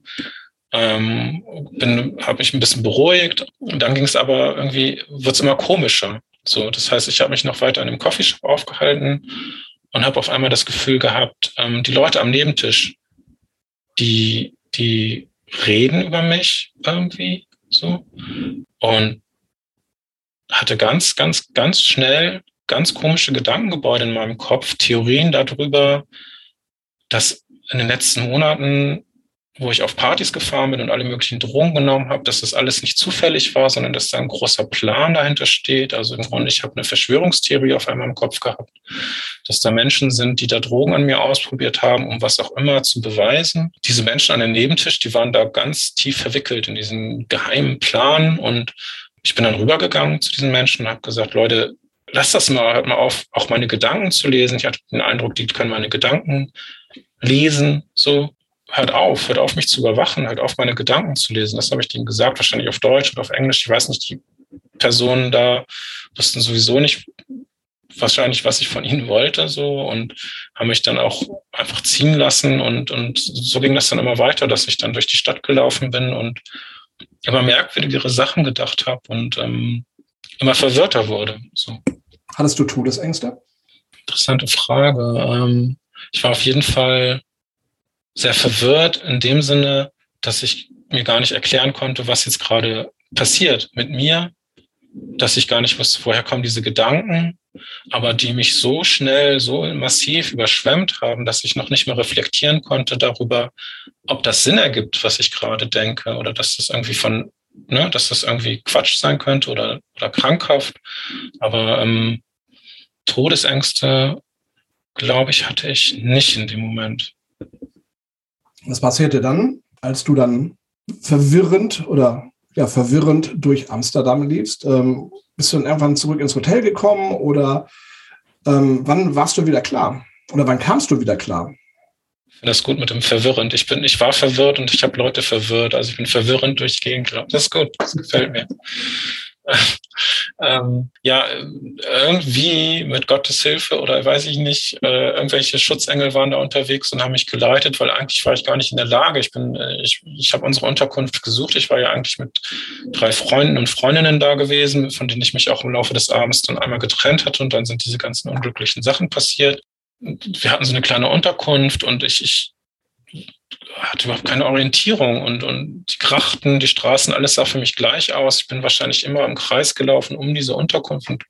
ähm, habe mich ein bisschen beruhigt und dann ging es aber irgendwie, wird's immer komischer. So, das heißt, ich habe mich noch weiter in dem Coffeeshop aufgehalten und habe auf einmal das Gefühl gehabt, ähm, die Leute am Nebentisch, die, die reden über mich irgendwie so und hatte ganz, ganz, ganz schnell ganz komische Gedankengebäude in meinem Kopf, Theorien darüber, dass in den letzten Monaten wo ich auf Partys gefahren bin und alle möglichen Drogen genommen habe, dass das alles nicht zufällig war, sondern dass da ein großer Plan dahinter steht. Also im Grunde, ich habe eine Verschwörungstheorie auf einmal im Kopf gehabt, dass da Menschen sind, die da Drogen an mir ausprobiert haben, um was auch immer zu beweisen. Diese Menschen an dem Nebentisch, die waren da ganz tief verwickelt in diesen geheimen Plan und ich bin dann rübergegangen zu diesen Menschen und habe gesagt, Leute, lass das mal, hört mal auf, auch meine Gedanken zu lesen. Ich hatte den Eindruck, die können meine Gedanken lesen, so hört auf, hört auf, mich zu überwachen, hört auf, meine Gedanken zu lesen. Das habe ich denen gesagt, wahrscheinlich auf Deutsch oder auf Englisch. Ich weiß nicht, die Personen da wussten sowieso nicht wahrscheinlich, was ich von ihnen wollte, so und haben mich dann auch einfach ziehen lassen und, und so ging das dann immer weiter, dass ich dann durch die Stadt gelaufen bin und immer merkwürdigere Sachen gedacht habe und ähm, immer verwirrter wurde. So.
Hattest du Todesängste?
Interessante Frage. Ähm, ich war auf jeden Fall sehr verwirrt in dem Sinne, dass ich mir gar nicht erklären konnte, was jetzt gerade passiert mit mir, dass ich gar nicht wusste, woher kommen diese Gedanken, aber die mich so schnell, so massiv überschwemmt haben, dass ich noch nicht mehr reflektieren konnte darüber, ob das Sinn ergibt, was ich gerade denke, oder dass das irgendwie von, ne, dass das irgendwie Quatsch sein könnte oder, oder krankhaft. Aber ähm, Todesängste, glaube ich, hatte ich nicht in dem Moment.
Was passierte dann, als du dann verwirrend oder ja, verwirrend durch Amsterdam liefst? Ähm, bist du dann irgendwann zurück ins Hotel gekommen oder ähm, wann warst du wieder klar? Oder wann kamst du wieder klar?
Das gut mit dem verwirrend. Ich bin, ich war verwirrt und ich habe Leute verwirrt. Also ich bin verwirrend durch Das ist gut, das gefällt mir. [laughs] ähm, ja, irgendwie mit Gottes Hilfe oder weiß ich nicht, äh, irgendwelche Schutzengel waren da unterwegs und haben mich geleitet, weil eigentlich war ich gar nicht in der Lage. Ich bin, äh, ich, ich habe unsere Unterkunft gesucht. Ich war ja eigentlich mit drei Freunden und Freundinnen da gewesen, von denen ich mich auch im Laufe des Abends dann einmal getrennt hatte und dann sind diese ganzen unglücklichen Sachen passiert. Wir hatten so eine kleine Unterkunft und ich, ich hatte überhaupt keine Orientierung und, und die Krachten, die Straßen, alles sah für mich gleich aus. Ich bin wahrscheinlich immer im Kreis gelaufen um diese Unterkunft und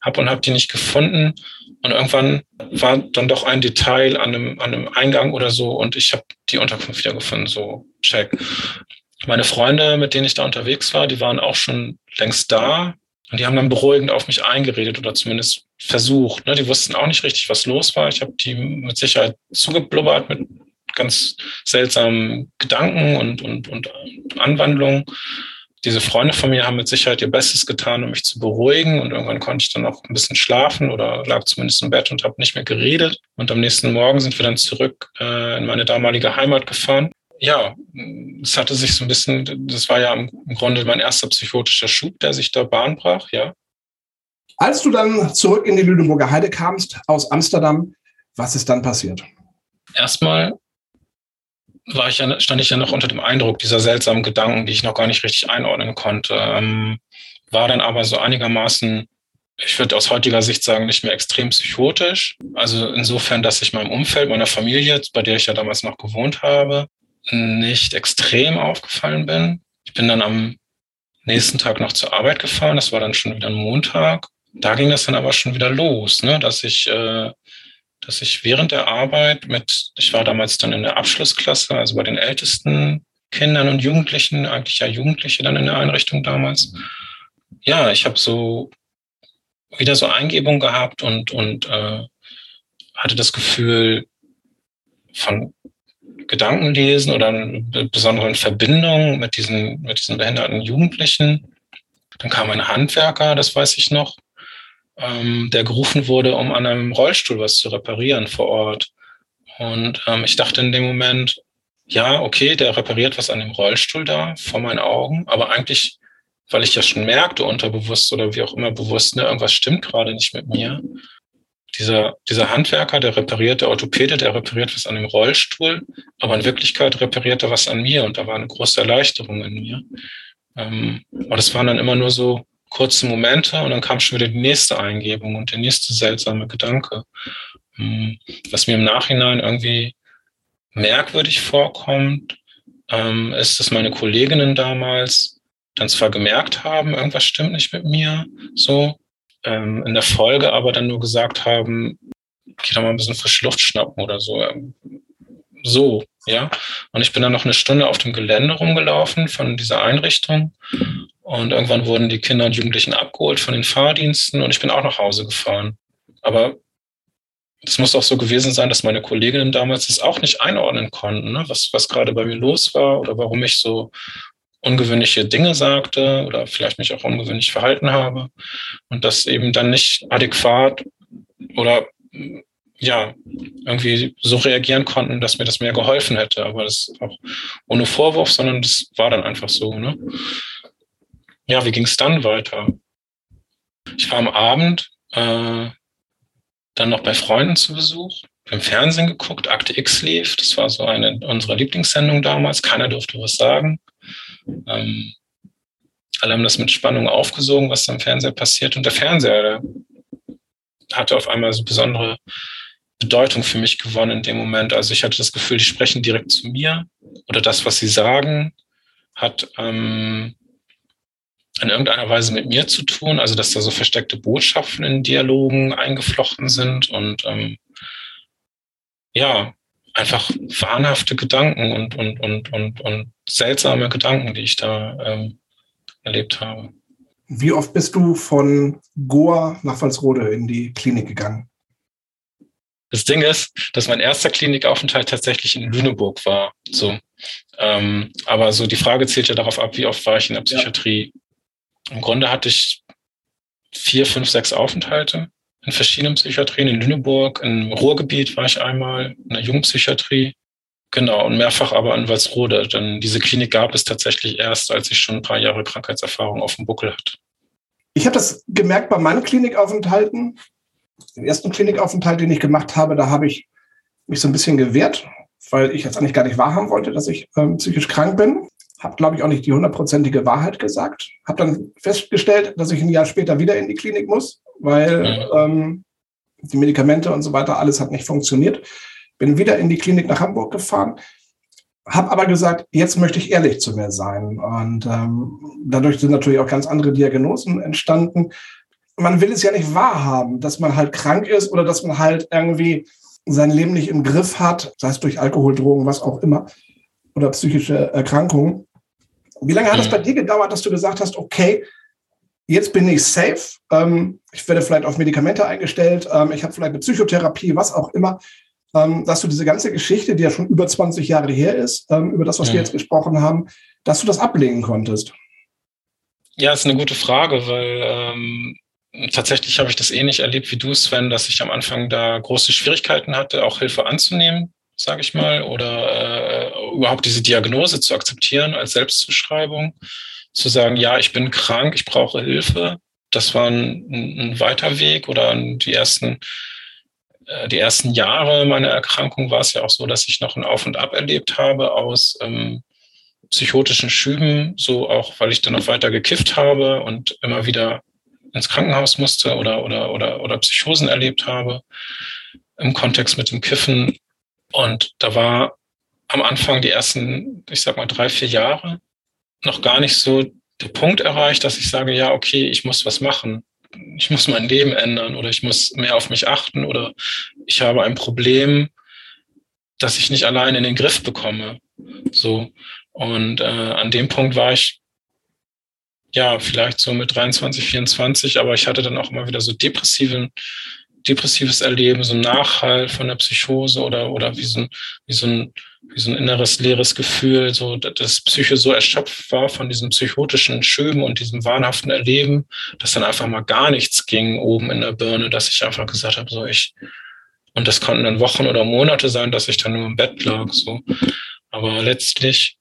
habe und habe die nicht gefunden. Und irgendwann war dann doch ein Detail an einem, an einem Eingang oder so und ich habe die Unterkunft wieder gefunden, so check. Meine Freunde, mit denen ich da unterwegs war, die waren auch schon längst da und die haben dann beruhigend auf mich eingeredet oder zumindest versucht. Ne? Die wussten auch nicht richtig, was los war. Ich habe die mit Sicherheit zugeblubbert mit ganz seltsamen Gedanken und, und, und Anwandlungen. Diese Freunde von mir haben mit Sicherheit ihr Bestes getan, um mich zu beruhigen. Und irgendwann konnte ich dann auch ein bisschen schlafen oder lag zumindest im Bett und habe nicht mehr geredet. Und am nächsten Morgen sind wir dann zurück äh, in meine damalige Heimat gefahren. Ja, es hatte sich so ein bisschen, das war ja im, Grunde mein erster psychotischer Schub, der sich da Bahn brach, ja.
Als du dann zurück in die Lüneburger Heide kamst aus Amsterdam, was ist dann passiert?
Erstmal war ich ja, stand ich ja noch unter dem Eindruck dieser seltsamen Gedanken, die ich noch gar nicht richtig einordnen konnte. Ähm, war dann aber so einigermaßen, ich würde aus heutiger Sicht sagen, nicht mehr extrem psychotisch. Also insofern, dass ich meinem Umfeld, meiner Familie, bei der ich ja damals noch gewohnt habe, nicht extrem aufgefallen bin. Ich bin dann am nächsten Tag noch zur Arbeit gefahren. Das war dann schon wieder ein Montag. Da ging das dann aber schon wieder los, ne? dass ich äh, dass ich während der Arbeit mit, ich war damals dann in der Abschlussklasse, also bei den ältesten Kindern und Jugendlichen, eigentlich ja Jugendliche dann in der Einrichtung damals. Ja, ich habe so wieder so Eingebung gehabt und, und äh, hatte das Gefühl von Gedankenlesen oder besonderen Verbindung mit diesen, mit diesen behinderten Jugendlichen. Dann kam ein Handwerker, das weiß ich noch, ähm, der gerufen wurde, um an einem Rollstuhl was zu reparieren vor Ort. Und ähm, ich dachte in dem Moment, ja, okay, der repariert was an dem Rollstuhl da vor meinen Augen, aber eigentlich, weil ich ja schon merkte, unterbewusst oder wie auch immer bewusst, ne, irgendwas stimmt gerade nicht mit mir. Dieser, dieser Handwerker, der repariert, der Orthopäde, der repariert was an dem Rollstuhl, aber in Wirklichkeit repariert er was an mir und da war eine große Erleichterung in mir. Ähm, aber das waren dann immer nur so kurze Momente und dann kam schon wieder die nächste Eingebung und der nächste seltsame Gedanke. Hm, was mir im Nachhinein irgendwie merkwürdig vorkommt, ähm, ist, dass meine Kolleginnen damals dann zwar gemerkt haben, irgendwas stimmt nicht mit mir, so, ähm, in der Folge aber dann nur gesagt haben, geh doch mal ein bisschen frische Luft schnappen oder so. Ähm, so, ja. Und ich bin dann noch eine Stunde auf dem Gelände rumgelaufen von dieser Einrichtung. Und irgendwann wurden die Kinder und Jugendlichen abgeholt von den Fahrdiensten und ich bin auch nach Hause gefahren. Aber es muss auch so gewesen sein, dass meine Kolleginnen damals das auch nicht einordnen konnten, ne? was, was gerade bei mir los war oder warum ich so ungewöhnliche Dinge sagte oder vielleicht mich auch ungewöhnlich verhalten habe und das eben dann nicht adäquat oder ja, irgendwie so reagieren konnten, dass mir das mehr geholfen hätte. Aber das auch ohne Vorwurf, sondern das war dann einfach so. Ne? Ja, wie ging es dann weiter? Ich war am Abend äh, dann noch bei Freunden zu Besuch, im Fernsehen geguckt, Akte X lief, das war so eine unserer Lieblingssendungen damals, keiner durfte was sagen. Ähm, alle haben das mit Spannung aufgesogen, was da im Fernseher passiert. Und der Fernseher der hatte auf einmal so besondere Bedeutung für mich gewonnen in dem Moment. Also ich hatte das Gefühl, die sprechen direkt zu mir oder das, was sie sagen, hat ähm, in irgendeiner Weise mit mir zu tun. Also dass da so versteckte Botschaften in Dialogen eingeflochten sind und ähm, ja, einfach wahnhafte Gedanken und, und, und, und, und seltsame Gedanken, die ich da ähm, erlebt habe.
Wie oft bist du von Goa nach Walsrode in die Klinik gegangen?
Das Ding ist, dass mein erster Klinikaufenthalt tatsächlich in Lüneburg war. So, ähm, aber so die Frage zählt ja darauf ab, wie oft war ich in der Psychiatrie. Ja. Im Grunde hatte ich vier, fünf, sechs Aufenthalte in verschiedenen Psychiatrien. In Lüneburg, im Ruhrgebiet war ich einmal, in der Jugendpsychiatrie. Genau, und mehrfach aber in Walsrode. Denn diese Klinik gab es tatsächlich erst, als ich schon ein paar Jahre Krankheitserfahrung auf dem Buckel hatte.
Ich habe das gemerkt bei meinen Klinikaufenthalten den ersten Klinikaufenthalt, den ich gemacht habe, da habe ich mich so ein bisschen gewehrt, weil ich jetzt eigentlich gar nicht wahrhaben wollte, dass ich ähm, psychisch krank bin. Habe, glaube ich, auch nicht die hundertprozentige Wahrheit gesagt. Habe dann festgestellt, dass ich ein Jahr später wieder in die Klinik muss, weil ähm, die Medikamente und so weiter, alles hat nicht funktioniert. Bin wieder in die Klinik nach Hamburg gefahren, habe aber gesagt, jetzt möchte ich ehrlich zu mir sein. Und ähm, dadurch sind natürlich auch ganz andere Diagnosen entstanden man will es ja nicht wahrhaben, dass man halt krank ist oder dass man halt irgendwie sein Leben nicht im Griff hat, sei es durch Alkohol, Drogen, was auch immer, oder psychische Erkrankungen. Wie lange hat es mhm. bei dir gedauert, dass du gesagt hast, okay, jetzt bin ich safe, ähm, ich werde vielleicht auf Medikamente eingestellt, ähm, ich habe vielleicht eine Psychotherapie, was auch immer, ähm, dass du diese ganze Geschichte, die ja schon über 20 Jahre her ist, ähm, über das, was mhm. wir jetzt gesprochen haben, dass du das ablehnen konntest?
Ja, ist eine gute Frage, weil ähm, tatsächlich habe ich das ähnlich erlebt wie du, Sven, dass ich am Anfang da große Schwierigkeiten hatte, auch Hilfe anzunehmen, sage ich mal, oder äh, überhaupt diese Diagnose zu akzeptieren als Selbstzuschreibung, zu sagen, ja, ich bin krank, ich brauche Hilfe. Das war ein, ein weiter Weg oder die ersten äh, die ersten Jahre meiner Erkrankung war es ja auch so, dass ich noch ein Auf und Ab erlebt habe aus ähm, psychotischen Schüben, so auch, weil ich dann noch weiter gekifft habe und immer wieder ins Krankenhaus musste oder, oder, oder, oder Psychosen erlebt habe im Kontext mit dem Kiffen. Und da war am Anfang die ersten, ich sag mal, drei, vier Jahre noch gar nicht so der Punkt erreicht, dass ich sage, ja, okay, ich muss was machen. Ich muss mein Leben ändern oder ich muss mehr auf mich achten oder ich habe ein Problem, das ich nicht allein in den Griff bekomme. So. Und äh, an dem Punkt war ich ja, vielleicht so mit 23, 24, aber ich hatte dann auch immer wieder so depressiven, depressives Erleben, so ein Nachhall von der Psychose oder, oder wie so ein, wie so ein, wie so ein inneres leeres Gefühl, so, dass Psyche so erschöpft war von diesen psychotischen Schüben und diesem wahnhaften Erleben, dass dann einfach mal gar nichts ging oben in der Birne, dass ich einfach gesagt habe, so ich, und das konnten dann Wochen oder Monate sein, dass ich dann nur im Bett lag, so. Aber letztlich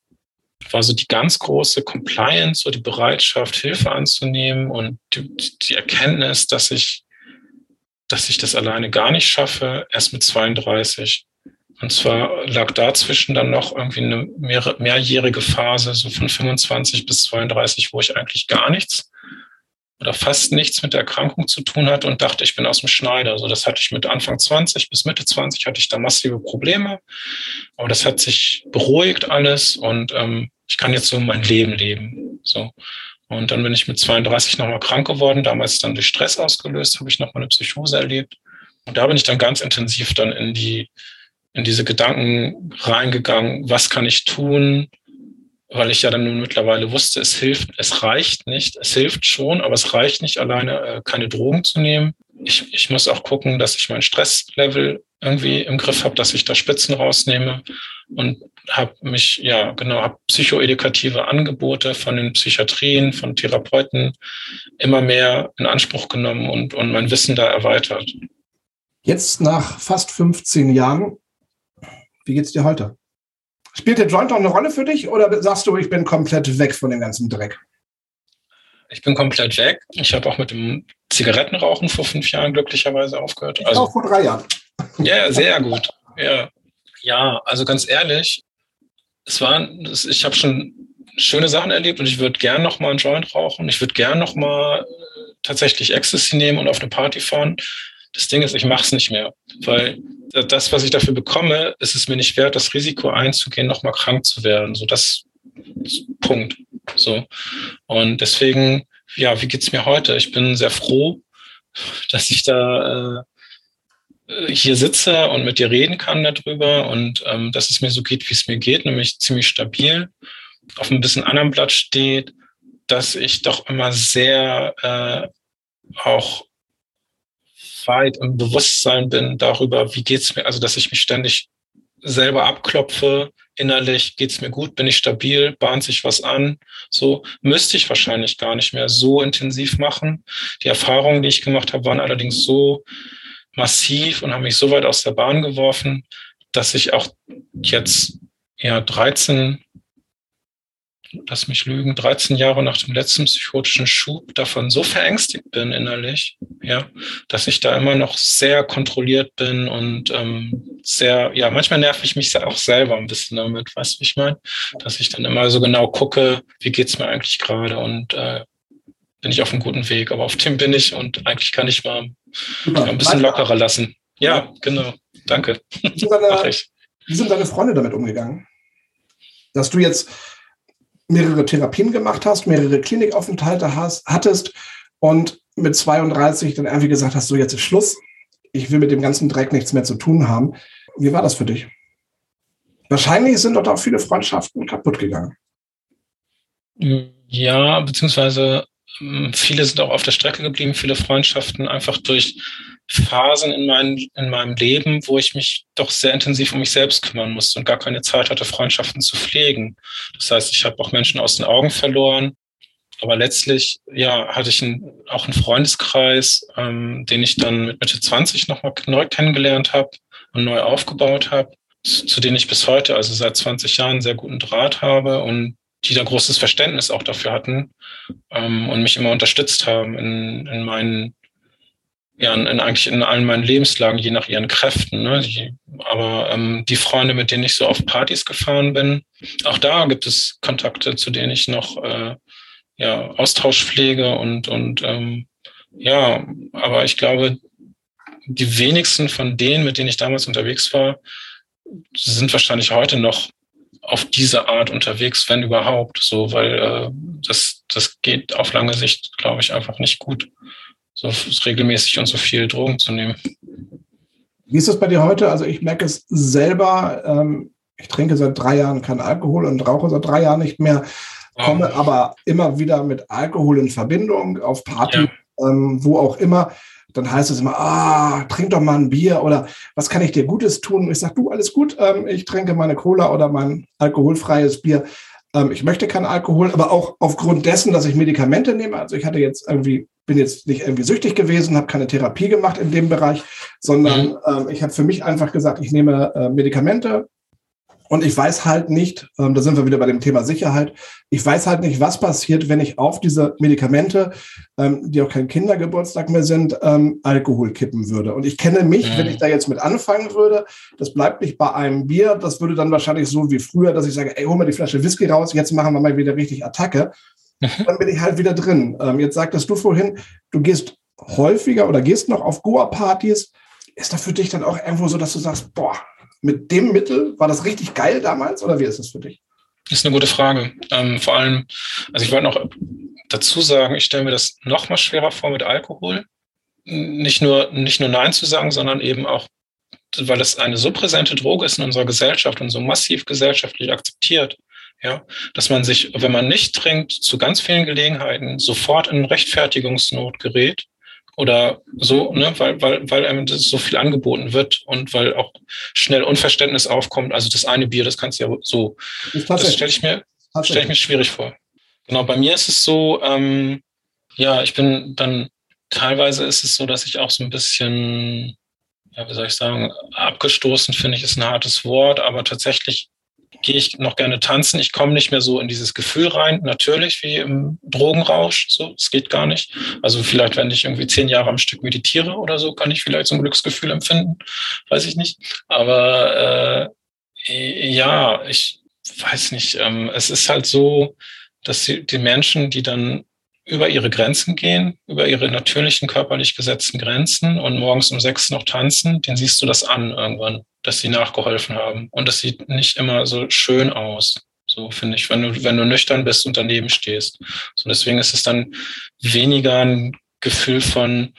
war so die ganz große Compliance, so die Bereitschaft, Hilfe anzunehmen und die, die Erkenntnis, dass ich, dass ich das alleine gar nicht schaffe, erst mit 32. Und zwar lag dazwischen dann noch irgendwie eine mehr, mehrjährige Phase, so von 25 bis 32, wo ich eigentlich gar nichts oder fast nichts mit der Erkrankung zu tun hatte und dachte, ich bin aus dem Schneider. Also das hatte ich mit Anfang 20 bis Mitte 20 hatte ich da massive Probleme. Aber das hat sich beruhigt alles und ähm, ich kann jetzt so mein Leben leben. So. Und dann bin ich mit 32 nochmal krank geworden, damals dann durch Stress ausgelöst, habe ich nochmal eine Psychose erlebt. Und da bin ich dann ganz intensiv dann in die, in diese Gedanken reingegangen, was kann ich tun, weil ich ja dann mittlerweile wusste, es hilft, es reicht nicht, es hilft schon, aber es reicht nicht alleine, äh, keine Drogen zu nehmen. Ich, ich muss auch gucken, dass ich mein Stresslevel irgendwie im Griff habe, dass ich da Spitzen rausnehme und habe mich, ja, genau, habe psychoedukative Angebote von den Psychiatrien, von Therapeuten immer mehr in Anspruch genommen und, und mein Wissen da erweitert.
Jetzt nach fast 15 Jahren, wie geht's dir heute? Spielt der Joint auch eine Rolle für dich oder sagst du, ich bin komplett weg von dem ganzen Dreck?
Ich bin komplett weg. Ich habe auch mit dem Zigarettenrauchen vor fünf Jahren glücklicherweise aufgehört.
Also, auch vor drei Jahren.
Ja, sehr gut. Ja, ja also ganz ehrlich, es war, ich habe schon schöne Sachen erlebt und ich würde gern noch mal einen Joint rauchen. Ich würde gern noch mal äh, tatsächlich Ecstasy nehmen und auf eine Party fahren. Das Ding ist, ich mache es nicht mehr, weil das, was ich dafür bekomme, ist es mir nicht wert, das Risiko einzugehen, nochmal krank zu werden. So das Punkt. So und deswegen, ja, wie geht's mir heute? Ich bin sehr froh, dass ich da äh, hier sitze und mit dir reden kann darüber und ähm, dass es mir so geht, wie es mir geht, nämlich ziemlich stabil. Auf ein bisschen anderen Blatt steht, dass ich doch immer sehr äh, auch weit im Bewusstsein bin darüber, wie geht's mir, also dass ich mich ständig selber abklopfe, innerlich geht's mir gut, bin ich stabil, bahnt sich was an. So müsste ich wahrscheinlich gar nicht mehr so intensiv machen. Die Erfahrungen, die ich gemacht habe, waren allerdings so massiv und haben mich so weit aus der Bahn geworfen, dass ich auch jetzt ja 13 lass mich lügen, 13 Jahre nach dem letzten psychotischen Schub davon so verängstigt bin innerlich, ja, dass ich da immer noch sehr kontrolliert bin und ähm, sehr, ja, manchmal nerv ich mich auch selber ein bisschen damit, weißt du, wie ich meine? Dass ich dann immer so genau gucke, wie geht's mir eigentlich gerade und äh, bin ich auf einem guten Weg, aber auf dem bin ich und eigentlich kann ich mal ja, ein bisschen lockerer lassen. Ja, genau. Danke.
Wie sind, deine, [laughs] wie sind deine Freunde damit umgegangen? Dass du jetzt mehrere Therapien gemacht hast, mehrere Klinikaufenthalte hast, hattest und mit 32 dann irgendwie gesagt hast, so jetzt ist Schluss, ich will mit dem ganzen Dreck nichts mehr zu tun haben. Wie war das für dich? Wahrscheinlich sind dort auch viele Freundschaften kaputt gegangen.
Ja, beziehungsweise hm, viele sind auch auf der Strecke geblieben, viele Freundschaften einfach durch Phasen in, mein, in meinem Leben, wo ich mich doch sehr intensiv um mich selbst kümmern musste und gar keine Zeit hatte, Freundschaften zu pflegen. Das heißt, ich habe auch Menschen aus den Augen verloren. Aber letztlich, ja, hatte ich ein, auch einen Freundeskreis, ähm, den ich dann mit Mitte 20 nochmal neu kennengelernt habe und neu aufgebaut habe, zu, zu denen ich bis heute, also seit 20 Jahren, sehr guten Draht habe und die da großes Verständnis auch dafür hatten ähm, und mich immer unterstützt haben in, in meinen ja, in, eigentlich in allen meinen Lebenslagen, je nach ihren Kräften. Ne? Die, aber ähm, die Freunde, mit denen ich so auf Partys gefahren bin, auch da gibt es Kontakte, zu denen ich noch äh, ja, Austausch pflege und, und ähm, ja, aber ich glaube, die wenigsten von denen, mit denen ich damals unterwegs war, sind wahrscheinlich heute noch auf diese Art unterwegs, wenn überhaupt, so, weil äh, das, das geht auf lange Sicht, glaube ich, einfach nicht gut so regelmäßig und so viel Drogen zu nehmen.
Wie ist das bei dir heute? Also ich merke es selber, ähm, ich trinke seit drei Jahren kein Alkohol und rauche seit drei Jahren nicht mehr, komme oh. aber immer wieder mit Alkohol in Verbindung auf Party, ja. ähm, wo auch immer. Dann heißt es immer, ah, trink doch mal ein Bier oder was kann ich dir Gutes tun? Und ich sage, du, alles gut, ähm, ich trinke meine Cola oder mein alkoholfreies Bier. Ähm, ich möchte keinen Alkohol, aber auch aufgrund dessen, dass ich Medikamente nehme. Also ich hatte jetzt irgendwie bin jetzt nicht irgendwie süchtig gewesen, habe keine Therapie gemacht in dem Bereich, sondern mhm. ähm, ich habe für mich einfach gesagt, ich nehme äh, Medikamente und ich weiß halt nicht, ähm, da sind wir wieder bei dem Thema Sicherheit, ich weiß halt nicht, was passiert, wenn ich auf diese Medikamente, ähm, die auch kein Kindergeburtstag mehr sind, ähm, Alkohol kippen würde. Und ich kenne mich, mhm. wenn ich da jetzt mit anfangen würde, das bleibt nicht bei einem Bier, das würde dann wahrscheinlich so wie früher, dass ich sage, ey, hol mal die Flasche Whisky raus, jetzt machen wir mal wieder richtig Attacke. Mhm. Dann bin ich halt wieder drin. Ähm, jetzt sagtest du vorhin, du gehst häufiger oder gehst noch auf Goa-Partys. Ist das für dich dann auch irgendwo so, dass du sagst, boah, mit dem Mittel war das richtig geil damals oder wie ist das für dich?
Das ist eine gute Frage. Ähm, vor allem, also ich wollte noch dazu sagen, ich stelle mir das noch mal schwerer vor mit Alkohol. Nicht nur, nicht nur Nein zu sagen, sondern eben auch, weil es eine so präsente Droge ist in unserer Gesellschaft und so massiv gesellschaftlich akzeptiert, ja, dass man sich, wenn man nicht trinkt, zu ganz vielen Gelegenheiten sofort in Rechtfertigungsnot gerät oder so, ne, weil, weil, weil einem das so viel angeboten wird und weil auch schnell Unverständnis aufkommt. Also das eine Bier, das kannst du ja so. Das stelle ich mir, stelle ich mir schwierig vor. Genau, bei mir ist es so, ähm, ja, ich bin dann teilweise ist es so, dass ich auch so ein bisschen, ja, wie soll ich sagen, abgestoßen finde ich, ist ein hartes Wort, aber tatsächlich gehe ich noch gerne tanzen. Ich komme nicht mehr so in dieses Gefühl rein, natürlich wie im Drogenrausch. So, es geht gar nicht. Also vielleicht, wenn ich irgendwie zehn Jahre am Stück meditiere oder so, kann ich vielleicht so ein Glücksgefühl empfinden. Weiß ich nicht. Aber äh, ja, ich weiß nicht. Ähm, es ist halt so, dass die, die Menschen, die dann über ihre Grenzen gehen, über ihre natürlichen körperlich gesetzten Grenzen und morgens um sechs noch tanzen, den siehst du das an irgendwann, dass sie nachgeholfen haben. Und das sieht nicht immer so schön aus. So finde ich, wenn du, wenn du nüchtern bist und daneben stehst. So deswegen ist es dann weniger ein Gefühl von,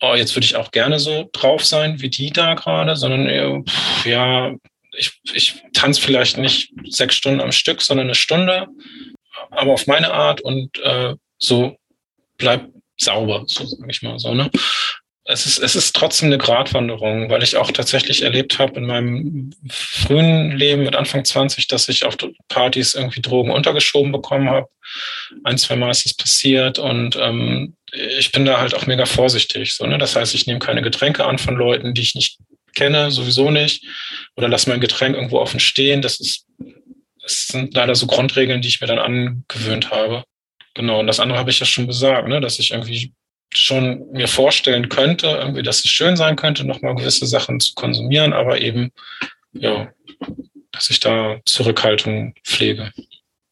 oh, jetzt würde ich auch gerne so drauf sein wie die da gerade, sondern pff, ja, ich, ich tanze vielleicht nicht sechs Stunden am Stück, sondern eine Stunde, aber auf meine Art und äh, so bleib sauber, so sage ich mal so. Ne? Es ist, es ist trotzdem eine Gratwanderung, weil ich auch tatsächlich erlebt habe in meinem frühen Leben mit Anfang 20, dass ich auf Partys irgendwie Drogen untergeschoben bekommen habe. Ein, zwei Mal ist es passiert und ähm, ich bin da halt auch mega vorsichtig. So, ne? Das heißt, ich nehme keine Getränke an von Leuten, die ich nicht kenne, sowieso nicht. Oder lass mein Getränk irgendwo offen stehen. Das ist, das sind leider so Grundregeln, die ich mir dann angewöhnt habe. Genau, und das andere habe ich ja schon gesagt, ne, dass ich irgendwie schon mir vorstellen könnte, irgendwie, dass es schön sein könnte, nochmal gewisse Sachen zu konsumieren, aber eben, ja, dass ich da Zurückhaltung pflege.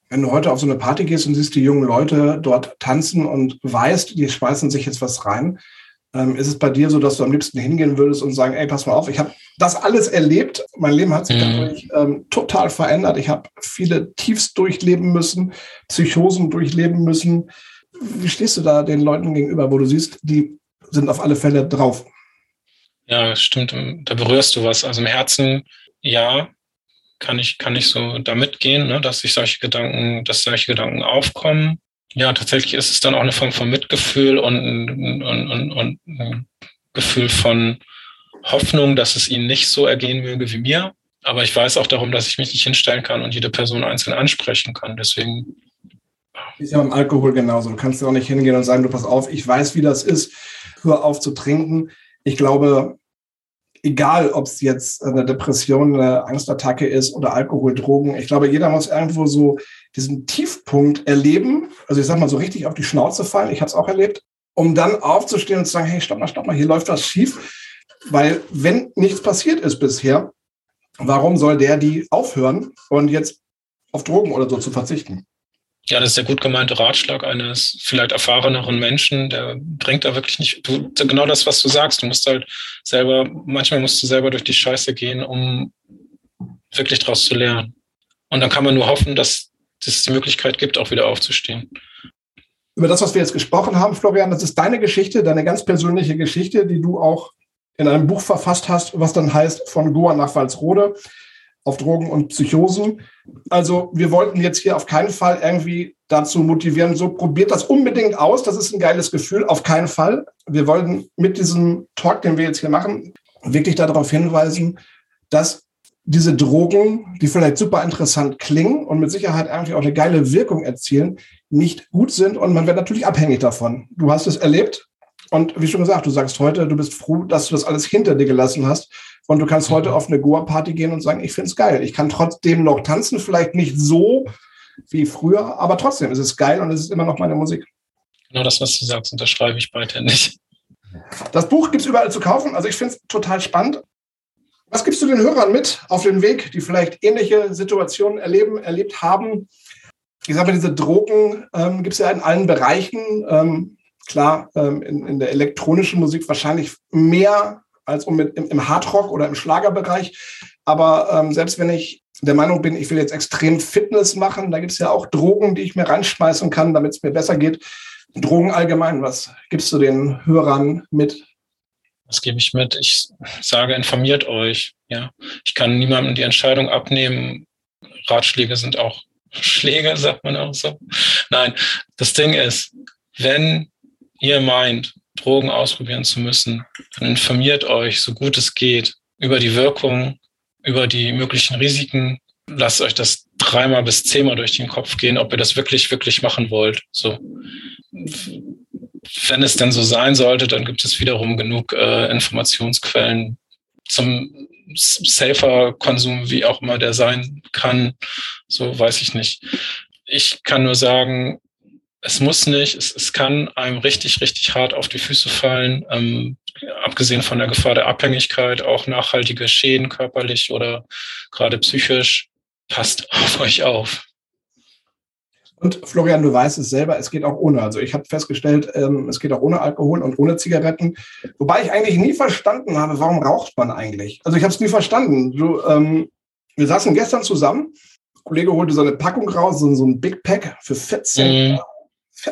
Wenn du heute auf so eine Party gehst und siehst die jungen Leute dort tanzen und weißt, die schmeißen sich jetzt was rein, ähm, ist es bei dir so, dass du am liebsten hingehen würdest und sagen, ey, pass mal auf, ich habe das alles erlebt, mein Leben hat sich mhm. dadurch ähm, total verändert, ich habe viele Tiefs durchleben müssen, Psychosen durchleben müssen. Wie stehst du da den Leuten gegenüber, wo du siehst, die sind auf alle Fälle drauf?
Ja, stimmt, da berührst du was. Also im Herzen, ja, kann ich, kann ich so da mitgehen, ne, dass sich solche Gedanken, dass solche Gedanken aufkommen ja, tatsächlich ist es dann auch eine Form von Mitgefühl und, und, und, und ein Gefühl von Hoffnung, dass es ihnen nicht so ergehen möge wie mir. Aber ich weiß auch darum, dass ich mich nicht hinstellen kann und jede Person einzeln ansprechen kann. Deswegen.
Ist ja beim Alkohol genauso. Du kannst ja auch nicht hingehen und sagen, du pass auf, ich weiß, wie das ist, hör auf zu trinken. Ich glaube, egal ob es jetzt eine Depression, eine Angstattacke ist oder Alkohol, Drogen, ich glaube, jeder muss irgendwo so diesen Tiefpunkt erleben, also ich sag mal so richtig auf die Schnauze fallen, ich habe es auch erlebt, um dann aufzustehen und zu sagen, hey, stopp mal, stopp mal, hier läuft was schief. Weil wenn nichts passiert ist bisher, warum soll der die aufhören und jetzt auf Drogen oder so zu verzichten?
Ja, das ist der gut gemeinte Ratschlag eines vielleicht erfahreneren Menschen, der bringt da wirklich nicht, du, genau das, was du sagst, du musst halt selber, manchmal musst du selber durch die Scheiße gehen, um wirklich draus zu lernen. Und dann kann man nur hoffen, dass es die Möglichkeit gibt, auch wieder aufzustehen.
Über das, was wir jetzt gesprochen haben, Florian, das ist deine Geschichte, deine ganz persönliche Geschichte, die du auch in einem Buch verfasst hast, was dann heißt Von Goa nach Walsrode auf Drogen und Psychosen. Also wir wollten jetzt hier auf keinen Fall irgendwie dazu motivieren, so probiert das unbedingt aus, das ist ein geiles Gefühl, auf keinen Fall. Wir wollten mit diesem Talk, den wir jetzt hier machen, wirklich darauf hinweisen, dass diese Drogen, die vielleicht super interessant klingen und mit Sicherheit irgendwie auch eine geile Wirkung erzielen, nicht gut sind und man wird natürlich abhängig davon. Du hast es erlebt und wie schon gesagt, du sagst heute, du bist froh, dass du das alles hinter dir gelassen hast und du kannst heute mhm. auf eine Goa-Party gehen und sagen, ich finde es geil. Ich kann trotzdem noch tanzen, vielleicht nicht so wie früher, aber trotzdem ist es geil und es ist immer noch meine Musik.
Genau das, was du sagst, unterschreibe ich nicht.
Das Buch gibt es überall zu kaufen. Also ich finde es total spannend. Was gibst du den Hörern mit auf den Weg, die vielleicht ähnliche Situationen erleben, erlebt haben? Ich sage mal, diese Drogen ähm, gibt es ja in allen Bereichen. Ähm, klar, ähm, in, in, der elektronischen Musik wahrscheinlich mehr als um mit, im, im Hardrock oder im Schlagerbereich. Aber ähm, selbst wenn ich der Meinung bin, ich will jetzt extrem Fitness machen, da gibt es ja auch Drogen, die ich mir reinschmeißen kann, damit es mir besser geht. Drogen allgemein, was gibst du den Hörern mit?
Was gebe ich mit? Ich sage, informiert euch. Ja, ich kann niemandem die Entscheidung abnehmen. Ratschläge sind auch [laughs] Schläge, sagt man auch so. Nein, das Ding ist, wenn ihr meint, Drogen ausprobieren zu müssen, dann informiert euch, so gut es geht, über die Wirkung, über die möglichen Risiken. Lasst euch das dreimal bis zehnmal durch den Kopf gehen, ob ihr das wirklich, wirklich machen wollt. So. Wenn es denn so sein sollte, dann gibt es wiederum genug äh, Informationsquellen zum safer Konsum, wie auch immer der sein kann. So weiß ich nicht. Ich kann nur sagen, es muss nicht, es, es kann einem richtig, richtig hart auf die Füße fallen. Ähm, abgesehen von der Gefahr der Abhängigkeit, auch nachhaltige Schäden körperlich oder gerade psychisch. Passt [laughs] auf euch auf.
Und Florian, du weißt es selber, es geht auch ohne. Also ich habe festgestellt, ähm, es geht auch ohne Alkohol und ohne Zigaretten. Wobei ich eigentlich nie verstanden habe, warum raucht man eigentlich? Also ich habe es nie verstanden. Du, ähm, wir saßen gestern zusammen. Der Kollege holte so eine Packung raus, so, so ein Big Pack für 14 mm.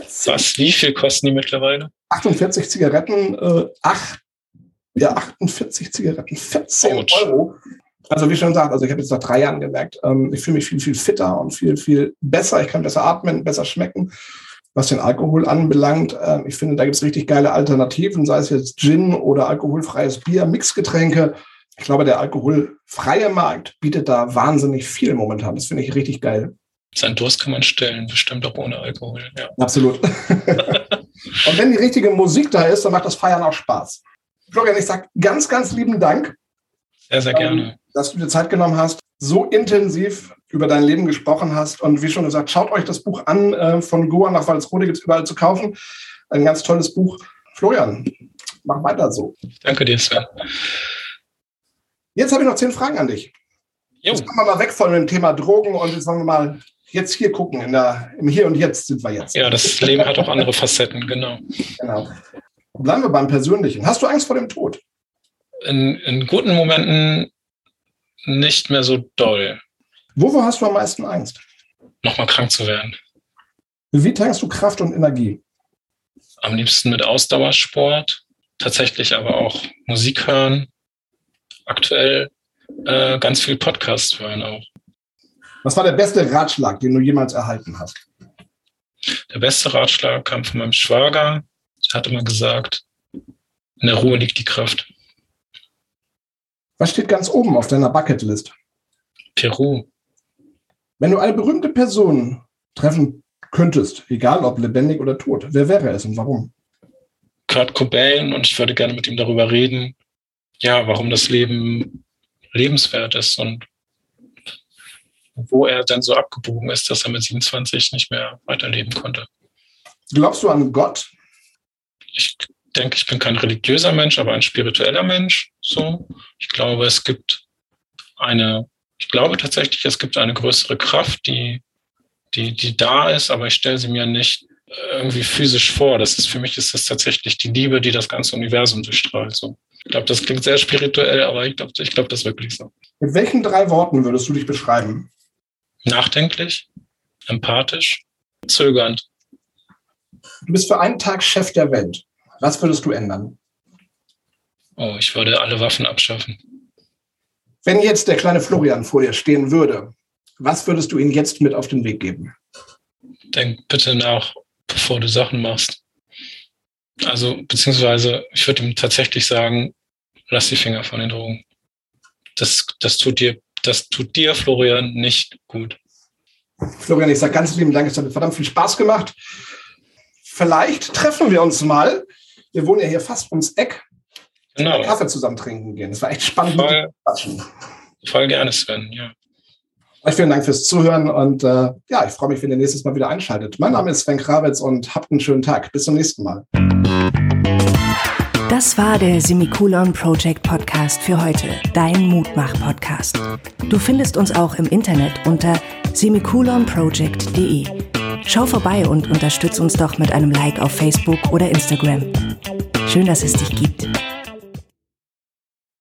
14. Was? Wie viel kosten die mittlerweile?
48 Zigaretten, äh, 8, ja, 48 Zigaretten, 14 Ouch. Euro. Also wie schon gesagt, also ich habe jetzt nach drei Jahren gemerkt, ähm, ich fühle mich viel, viel fitter und viel, viel besser. Ich kann besser atmen, besser schmecken. Was den Alkohol anbelangt, äh, ich finde, da gibt es richtig geile Alternativen, sei es jetzt Gin oder alkoholfreies Bier, Mixgetränke. Ich glaube, der alkoholfreie Markt bietet da wahnsinnig viel momentan. Das finde ich richtig geil.
Sein Durst kann man stellen, bestimmt auch ohne Alkohol. Ja.
Absolut. [laughs] und wenn die richtige Musik da ist, dann macht das Feiern auch Spaß. Florian, ich sage ganz, ganz lieben Dank.
Sehr, sehr gerne.
Dass du dir Zeit genommen hast, so intensiv über dein Leben gesprochen hast. Und wie schon gesagt, schaut euch das Buch an. Äh, von Goa nach Walsrode gibt es überall zu kaufen. Ein ganz tolles Buch. Florian, mach weiter so.
Danke dir, Sven.
Jetzt habe ich noch zehn Fragen an dich. Jo. Jetzt kommen wir mal weg von dem Thema Drogen und jetzt wollen wir mal jetzt hier gucken. In der, Im Hier und Jetzt sind wir jetzt.
Ja, das Leben hat auch andere Facetten, genau. Genau.
Bleiben wir beim Persönlichen. Hast du Angst vor dem Tod?
In, in guten Momenten nicht mehr so doll.
Wovor hast du am meisten Angst?
Nochmal krank zu werden.
Wie tankst du Kraft und Energie?
Am liebsten mit Ausdauersport, tatsächlich aber auch Musik hören. Aktuell äh, ganz viel Podcast hören auch.
Was war der beste Ratschlag, den du jemals erhalten hast?
Der beste Ratschlag kam von meinem Schwager. Er hat immer gesagt, in der Ruhe liegt die Kraft.
Was steht ganz oben auf deiner Bucketlist?
Peru.
Wenn du eine berühmte Person treffen könntest, egal ob lebendig oder tot, wer wäre es und warum?
Kurt Cobain und ich würde gerne mit ihm darüber reden, ja, warum das Leben lebenswert ist und wo er dann so abgebogen ist, dass er mit 27 nicht mehr weiterleben konnte.
Glaubst du an Gott?
Ich denke, ich bin kein religiöser Mensch, aber ein spiritueller Mensch. So, ich glaube, es gibt eine, ich glaube tatsächlich, es gibt eine größere Kraft, die, die, die da ist, aber ich stelle sie mir nicht irgendwie physisch vor. Das ist für mich ist das tatsächlich die Liebe, die das ganze Universum durchstrahlt. So. Ich glaube, das klingt sehr spirituell, aber ich glaube, ich glaube das wirklich so.
Mit welchen drei Worten würdest du dich beschreiben?
Nachdenklich, empathisch, zögernd.
Du bist für einen Tag Chef der Welt. Was würdest du ändern?
Oh, ich würde alle Waffen abschaffen.
Wenn jetzt der kleine Florian vor dir stehen würde, was würdest du ihm jetzt mit auf den Weg geben?
Denk bitte nach, bevor du Sachen machst. Also, beziehungsweise, ich würde ihm tatsächlich sagen, lass die Finger von den Drogen. Das, das tut dir das tut dir, Florian, nicht gut.
Florian, ich sage ganz lieben Dank, es hat verdammt viel Spaß gemacht. Vielleicht treffen wir uns mal. Wir wohnen ja hier fast ums Eck. Genau. Kaffee zusammen trinken gehen. Das war echt spannend.
Voll, voll gerne, Sven, ja.
Euch vielen Dank fürs Zuhören und äh, ja, ich freue mich, wenn ihr nächstes Mal wieder einschaltet. Mein Name ist Sven Krawitz und habt einen schönen Tag. Bis zum nächsten Mal.
Das war der Semikolon Project Podcast für heute, dein Mutmach-Podcast. Du findest uns auch im Internet unter semikolonproject.de. Schau vorbei und unterstütz uns doch mit einem Like auf Facebook oder Instagram. Schön, dass es dich gibt.